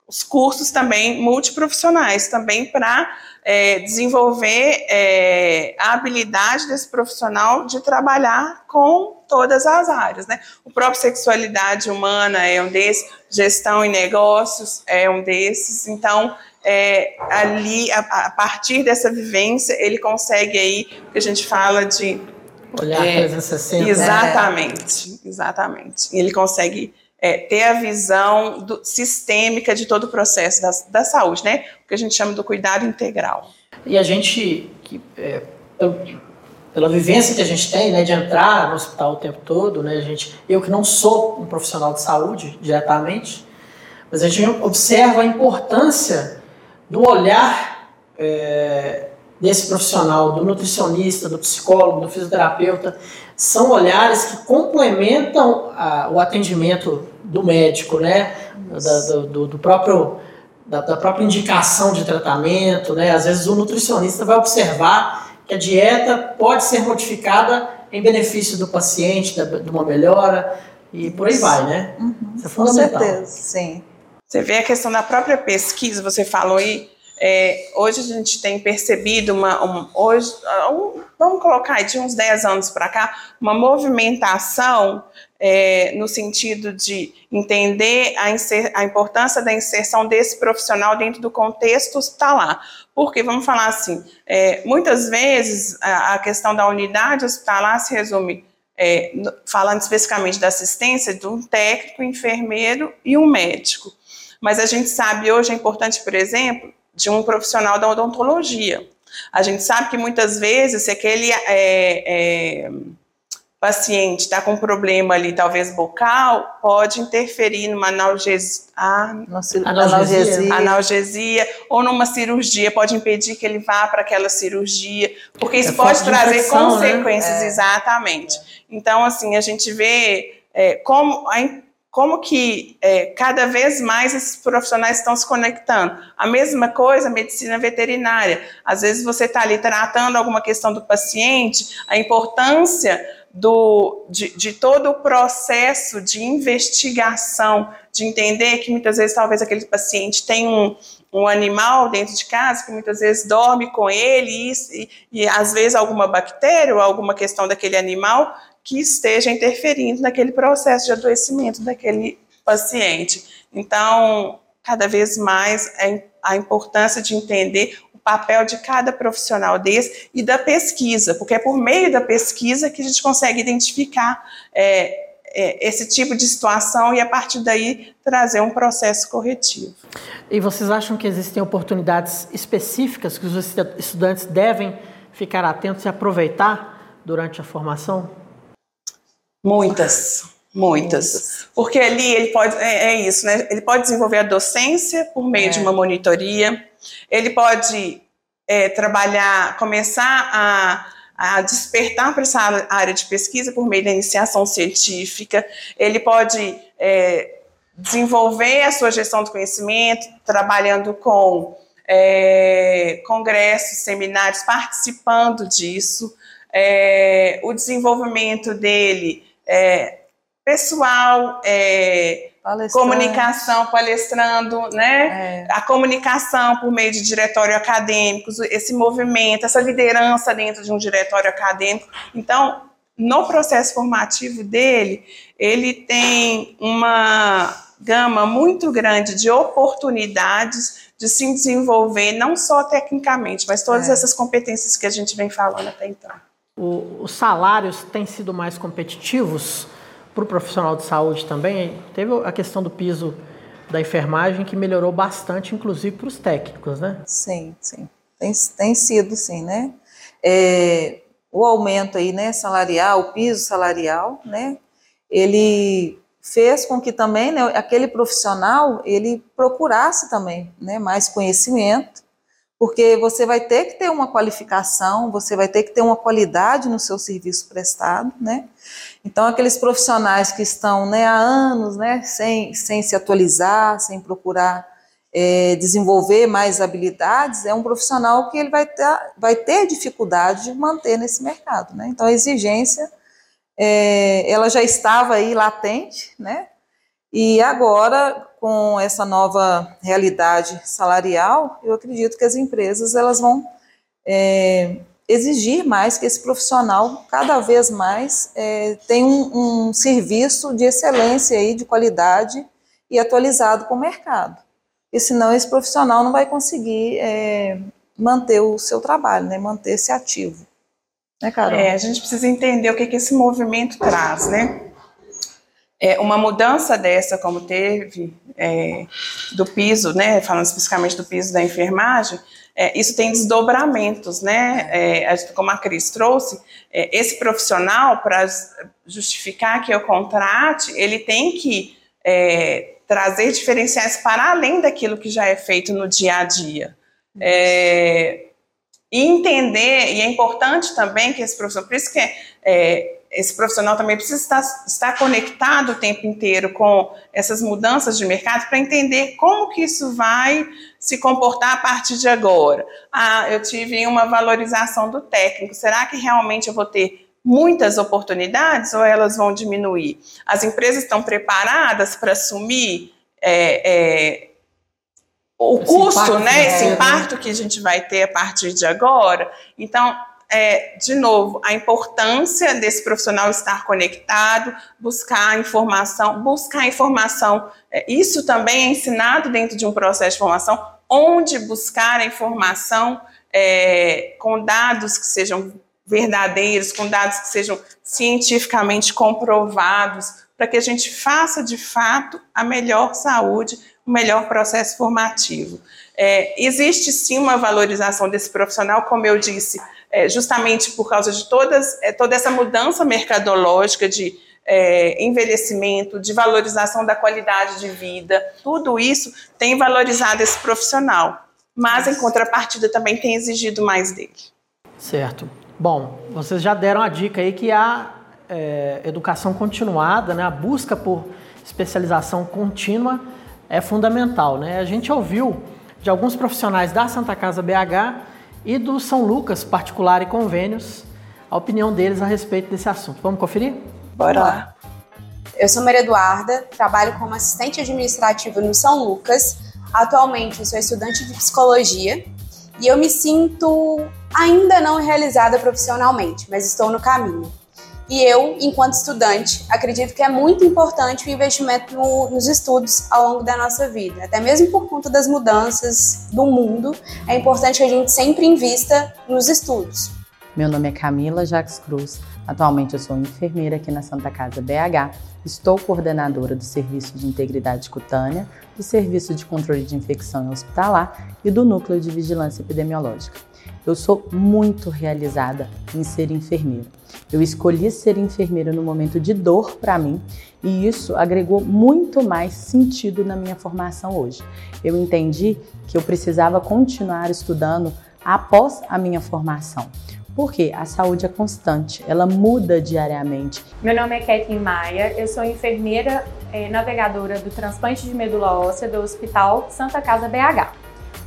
os cursos também multiprofissionais, também para é, desenvolver é, a habilidade desse profissional de trabalhar com todas as áreas. Né? O próprio sexualidade humana é um desses, gestão e negócios é um desses. Então, é, ali, a, a, partir dessa vivência, ele consegue aí, o que a gente fala de... Olhar é, 360. Exatamente, exatamente. Ele consegue é, ter a visão do, sistêmica de todo o processo da, da, saúde, né? O que a gente chama do cuidado integral. E a gente, que, é, pela vivência que a gente tem, né, de entrar no hospital o tempo todo, né, a gente, eu que não sou um profissional de saúde diretamente, mas a gente observa a importância do olhar é, desse profissional, do nutricionista, do psicólogo, do fisioterapeuta, são olhares que complementam a, o atendimento do médico, né? Da, do, do, próprio da, da, própria indicação de tratamento, né? Às vezes o nutricionista vai observar que a dieta pode ser modificada em benefício do paciente, da, de uma melhora e por aí vai, né? Uhum. Isso é fundamental. Com certeza, sim. Você vê a questão da própria pesquisa, você falou aí é, hoje a gente tem percebido uma, um, hoje, um, vamos colocar de uns 10 anos para cá, uma movimentação é, no sentido de entender a, inser, a, importância da inserção desse profissional dentro do contexto hospitalar. Porque, vamos falar assim, é, muitas vezes a, a, questão da unidade hospitalar se resume, é, falando especificamente da assistência, de um técnico, enfermeiro e um médico. Mas a gente sabe hoje, é importante, por exemplo, de um profissional da odontologia. A gente sabe que muitas vezes, se aquele é, é, paciente está com um problema ali, talvez bucal, pode interferir numa analgesia, ah, analgesia, analgesia, ou numa cirurgia, pode impedir que ele vá para aquela cirurgia, porque isso é pode trazer né? consequências, né? exatamente. Então, assim, a gente vê é, como a como que é, cada vez mais esses profissionais estão se conectando. A mesma coisa, medicina veterinária. Às vezes você está ali tratando alguma questão do paciente, a importância do, de, de, todo o processo de investigação, de entender que muitas vezes talvez aquele paciente tem um, um animal dentro de casa que muitas vezes dorme com ele e, e, e às vezes alguma bactéria ou alguma questão daquele animal que esteja interferindo naquele processo de adoecimento daquele paciente. Então, cada vez mais é a importância de entender o papel de cada profissional desse e da pesquisa, porque é por meio da pesquisa que a gente consegue identificar é, é, esse tipo de situação e a partir daí trazer um processo corretivo. E vocês acham que existem oportunidades específicas que os estudantes devem ficar atentos e aproveitar durante a formação? Muitas, muitas. Porque ali ele pode, é, é, isso, né? Ele pode desenvolver a docência por meio é. de uma monitoria, ele pode é, trabalhar, começar a, a despertar para essa área de pesquisa por meio da iniciação científica, ele pode é, desenvolver a sua gestão do conhecimento, trabalhando com é, congressos, seminários, participando disso. É, o desenvolvimento dele é, pessoal, é, comunicação, palestrando, né? É. A comunicação por meio de diretório acadêmico, esse movimento, essa liderança dentro de um diretório acadêmico. Então, no processo formativo dele, ele tem uma gama muito grande de oportunidades de se desenvolver, não só tecnicamente, mas todas é. essas competências que a gente vem falando até então o, os salários têm sido mais competitivos para o profissional de saúde também. Teve a questão do piso da enfermagem que melhorou bastante, inclusive para os técnicos, né? Sim, sim. Tem, tem sido, sim, né? É, o aumento aí, né, salarial, o piso salarial, né, ele fez com que também, né, aquele profissional, ele procurasse também, né, mais conhecimento, porque você vai ter que ter uma qualificação, você vai ter que ter uma qualidade no seu serviço prestado, né? Então, aqueles profissionais que estão né, há anos né, sem, sem se atualizar, sem procurar é, desenvolver mais habilidades, é um profissional que ele vai ter, vai ter dificuldade de manter nesse mercado, né? Então, a exigência, é, ela já estava aí latente, né? E agora, com essa nova realidade salarial, eu acredito que as empresas elas vão é, exigir mais que esse profissional cada vez mais é, tenha um, um, serviço de excelência aí, de qualidade e atualizado com o mercado. e senão esse profissional não vai conseguir é, manter o seu trabalho, né? manter-se ativo. Né, Carol? É, a gente precisa entender o que, que esse movimento traz, né? É, uma mudança dessa, como teve é, do piso, né, falando especificamente do piso da enfermagem, é, isso tem desdobramentos, né? É, como a Cris trouxe, é, esse profissional, para justificar que eu contrate, ele tem que é, trazer diferenciais para além daquilo que já é feito no dia a dia. E entender, e é importante também que esse profissional, por isso que é, esse profissional também precisa estar, estar conectado o tempo inteiro com essas mudanças de mercado para entender como que isso vai se comportar a partir de agora. Ah, eu tive uma valorização do técnico, será que realmente eu vou ter muitas oportunidades ou elas vão diminuir? As empresas estão preparadas para assumir é, é, o esse custo, impacto, né, esse né? impacto que a gente vai ter a partir de agora? Então, é, de novo, a importância desse profissional estar conectado, buscar informação, buscar informação. É, isso também é ensinado dentro de um processo de formação, onde buscar a informação é, com dados que sejam verdadeiros, com dados que sejam cientificamente comprovados, para que a gente faça de fato a melhor saúde, o melhor processo formativo. É, existe sim uma valorização desse profissional, como eu disse, é, justamente por causa de todas, é, toda essa mudança mercadológica de é, envelhecimento, de valorização da qualidade de vida, tudo isso tem valorizado esse profissional, mas em contrapartida também tem exigido mais dele. Certo. Bom, vocês já deram a dica aí que a é, educação continuada, né, a busca por especialização contínua é fundamental. Né? A gente ouviu de alguns profissionais da Santa Casa BH e do São Lucas Particular e Convênios a opinião deles a respeito desse assunto. Vamos conferir? Bora lá. Eu sou Maria Eduarda, trabalho como assistente administrativa no São Lucas. Atualmente eu sou estudante de psicologia e eu me sinto ainda não realizada profissionalmente, mas estou no caminho. E eu, enquanto estudante, acredito que é muito importante o investimento no, nos estudos ao longo da nossa vida. Até mesmo por conta das mudanças do mundo, é importante que a gente sempre invista nos estudos. Meu nome é Camila Jacques Cruz. Atualmente eu sou enfermeira aqui na Santa Casa BH. Estou coordenadora do Serviço de Integridade Cutânea, do Serviço de Controle de Infecção Hospitalar e do Núcleo de Vigilância Epidemiológica. Eu sou muito realizada em ser enfermeira. Eu escolhi ser enfermeira no momento de dor para mim e isso agregou muito mais sentido na minha formação hoje. Eu entendi que eu precisava continuar estudando após a minha formação. Porque a saúde é constante, ela muda diariamente. Meu nome é Kathleen Maia, eu sou enfermeira eh, navegadora do transplante de medula óssea do Hospital Santa Casa BH.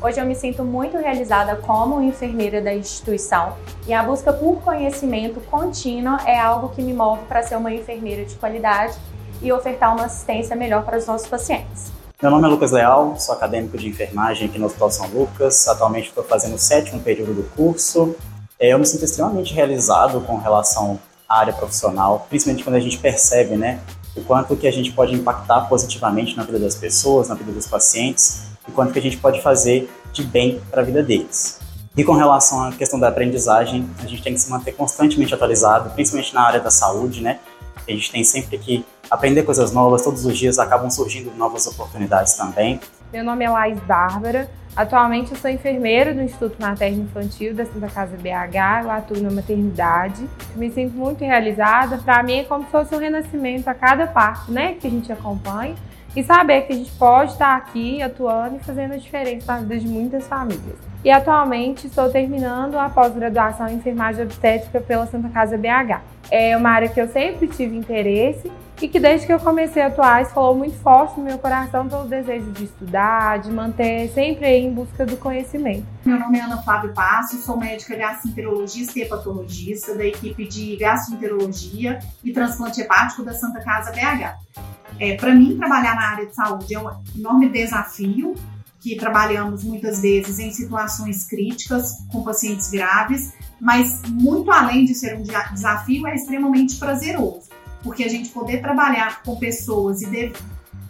Hoje eu me sinto muito realizada como enfermeira da instituição e a busca por conhecimento contínuo é algo que me move para ser uma enfermeira de qualidade e ofertar uma assistência melhor para os nossos pacientes. Meu nome é Lucas Leal, sou acadêmico de enfermagem aqui no Hospital São Lucas. Atualmente estou fazendo o sétimo período do curso. É, eu me sinto extremamente realizado com relação à área profissional, principalmente quando a gente percebe, né, o quanto que a gente pode impactar positivamente na vida das pessoas, na vida dos pacientes e quanto que a gente pode fazer de bem para a vida deles. E com relação à questão da aprendizagem, a gente tem que se manter constantemente atualizado, principalmente na área da saúde, né? A gente tem sempre que aprender coisas novas, todos os dias acabam surgindo novas oportunidades também. Meu nome é Laís Bárbara, atualmente eu sou enfermeira do Instituto Materno Infantil da Santa Casa BH, eu atuo na maternidade. Me sinto muito realizada, para mim é como se fosse um renascimento a cada parte né, que a gente acompanha e saber que a gente pode estar aqui atuando e fazendo a diferença na vida de muitas famílias. E atualmente estou terminando a pós-graduação em enfermagem obstétrica pela Santa Casa BH. É uma área que eu sempre tive interesse e que desde que eu comecei a atuar, isso falou muito forte no meu coração pelo desejo de estudar, de manter sempre em busca do conhecimento. Meu nome é Ana Flávio Passo, sou médica gastroenterologista e hepatologista da equipe de gastroenterologia e transplante hepático da Santa Casa BH. É, Para mim, trabalhar na área de saúde é um enorme desafio, que trabalhamos muitas vezes em situações críticas, com pacientes graves, mas muito além de ser um desafio, é extremamente prazeroso, porque a gente poder trabalhar com pessoas e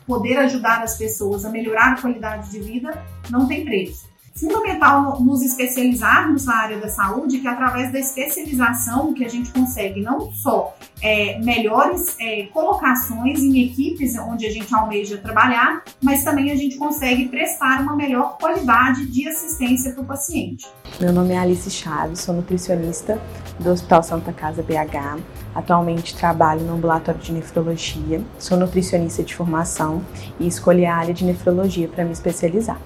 poder ajudar as pessoas a melhorar a qualidade de vida não tem preço fundamental nos especializarmos na área da saúde, que através da especialização que a gente consegue não só é, melhores é, colocações em equipes onde a gente almeja trabalhar, mas também a gente consegue prestar uma melhor qualidade de assistência para o paciente. Meu nome é Alice Chaves, sou nutricionista do Hospital Santa Casa BH. Atualmente trabalho no ambulatório de nefrologia, sou nutricionista de formação e escolhi a área de nefrologia para me especializar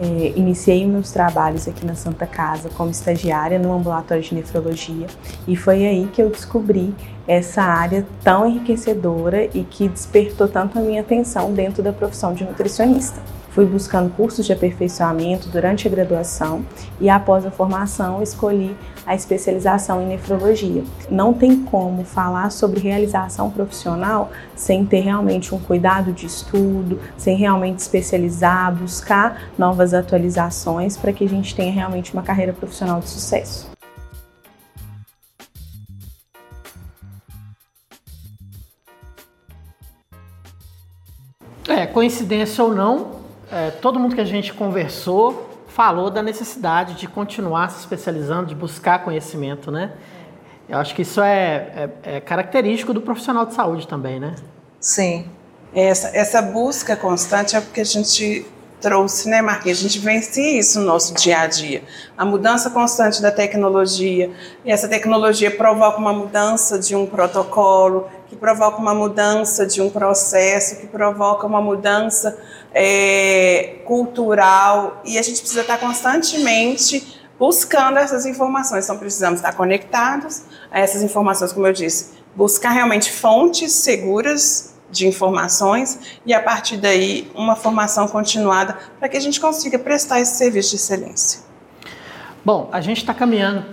é, iniciei meus trabalhos aqui na Santa Casa como estagiária no ambulatório de nefrologia e foi aí que eu descobri essa área tão enriquecedora e que despertou tanto a minha atenção dentro da profissão de nutricionista. Fui buscando cursos de aperfeiçoamento durante a graduação e após a formação escolhi a especialização em nefrologia. Não tem como falar sobre realização profissional sem ter realmente um cuidado de estudo, sem realmente especializar, buscar novas atualizações para que a gente tenha realmente uma carreira profissional de sucesso. É, coincidência ou não, é, todo mundo que a gente conversou falou da necessidade de continuar se especializando, de buscar conhecimento, né? Eu acho que isso é, é, é característico do profissional de saúde também, né? Sim. Essa, essa busca constante é porque a gente trouxe, né, Marquinhos? A gente vence isso no nosso dia a dia. A mudança constante da tecnologia, e essa tecnologia provoca uma mudança de um protocolo, que provoca uma mudança de um processo, que provoca uma mudança é, cultural, e a gente precisa estar constantemente buscando essas informações. Então, precisamos estar conectados a essas informações, como eu disse, buscar realmente fontes seguras de informações e, a partir daí, uma formação continuada para que a gente consiga prestar esse serviço de excelência. Bom, a gente está caminhando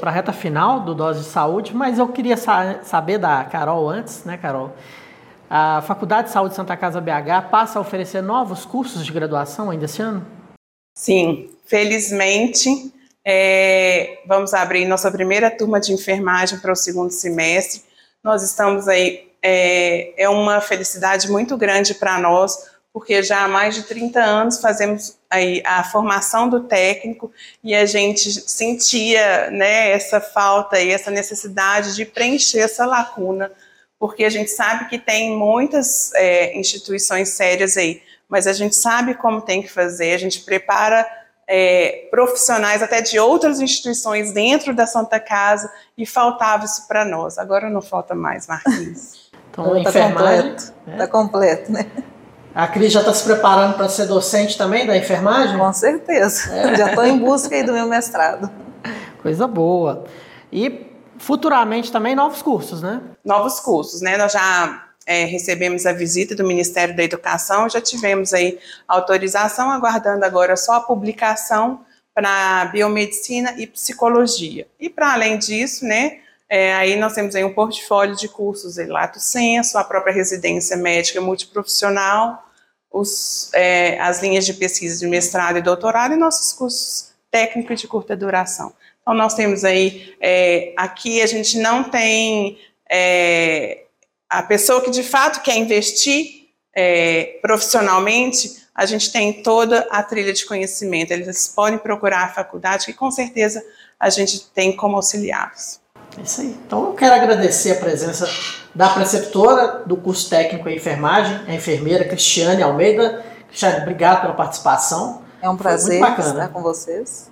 para a reta final do Dose de Saúde, mas eu queria sa saber da Carol antes, né, Carol? A Faculdade de Saúde Santa Casa BH passa a oferecer novos cursos de graduação ainda esse ano? Sim, felizmente é, vamos abrir nossa primeira turma de enfermagem para o segundo semestre. Nós estamos aí, é, é uma felicidade muito grande para nós, porque já há mais de 30 anos fazemos aí a formação do técnico e a gente sentia né, essa falta e essa necessidade de preencher essa lacuna porque a gente sabe que tem muitas é, instituições sérias aí, mas a gente sabe como tem que fazer, a gente prepara é, profissionais até de outras instituições dentro da Santa Casa e faltava isso para nós. Agora não falta mais, Marquinhos. Então, está completo, está né? completo, né? A Cris já está se preparando para ser docente também da enfermagem? Com certeza. É. Já estou em busca aí do meu mestrado. Coisa boa. E futuramente também novos cursos, né? Novos cursos, né? Nós já é, recebemos a visita do Ministério da Educação, já tivemos aí autorização, aguardando agora só a publicação para biomedicina e psicologia. E para além disso, né, é, aí nós temos aí um portfólio de cursos em lato senso, a própria residência médica multiprofissional, os, é, as linhas de pesquisa de mestrado e doutorado e nossos cursos técnicos de curta duração. Então, nós temos aí, é, aqui a gente não tem é, a pessoa que de fato quer investir é, profissionalmente, a gente tem toda a trilha de conhecimento. Eles podem procurar a faculdade, que com certeza a gente tem como auxiliá-los. É isso aí. Então, eu quero agradecer a presença da preceptora do curso técnico em enfermagem, a enfermeira Cristiane Almeida. Cristiane, obrigado pela participação. É um prazer estar com vocês.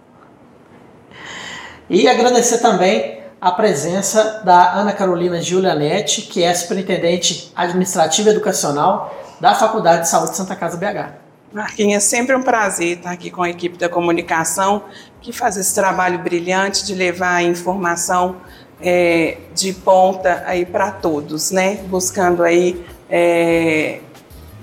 E agradecer também a presença da Ana Carolina Giulianetti, que é superintendente administrativa e educacional da Faculdade de Saúde de Santa Casa BH. Marquinhos, é sempre um prazer estar aqui com a equipe da comunicação, que faz esse trabalho brilhante de levar a informação é, de ponta aí para todos, né? Buscando aí é,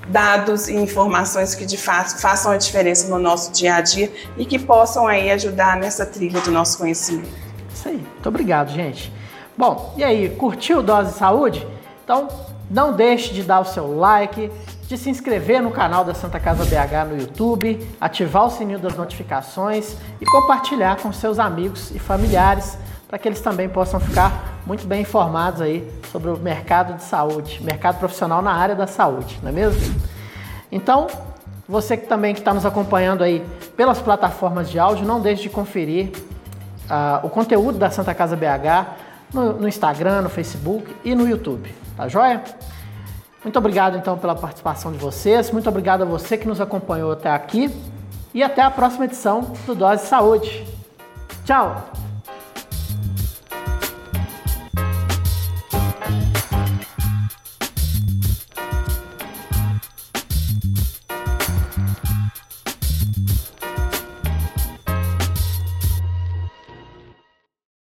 dados e informações que de fato façam a diferença no nosso dia a dia e que possam aí ajudar nessa trilha do nosso conhecimento. Isso aí. Muito obrigado, gente. Bom, e aí, curtiu Dose de Saúde? Então, não deixe de dar o seu like, de se inscrever no canal da Santa Casa BH no YouTube, ativar o sininho das notificações e compartilhar com seus amigos e familiares para que eles também possam ficar muito bem informados aí sobre o mercado de saúde, mercado profissional na área da saúde, não é mesmo? Então, você que também que está nos acompanhando aí pelas plataformas de áudio, não deixe de conferir uh, o conteúdo da Santa Casa BH no, no Instagram, no Facebook e no YouTube, tá joia? Muito obrigado então pela participação de vocês, muito obrigado a você que nos acompanhou até aqui e até a próxima edição do Dose Saúde. Tchau!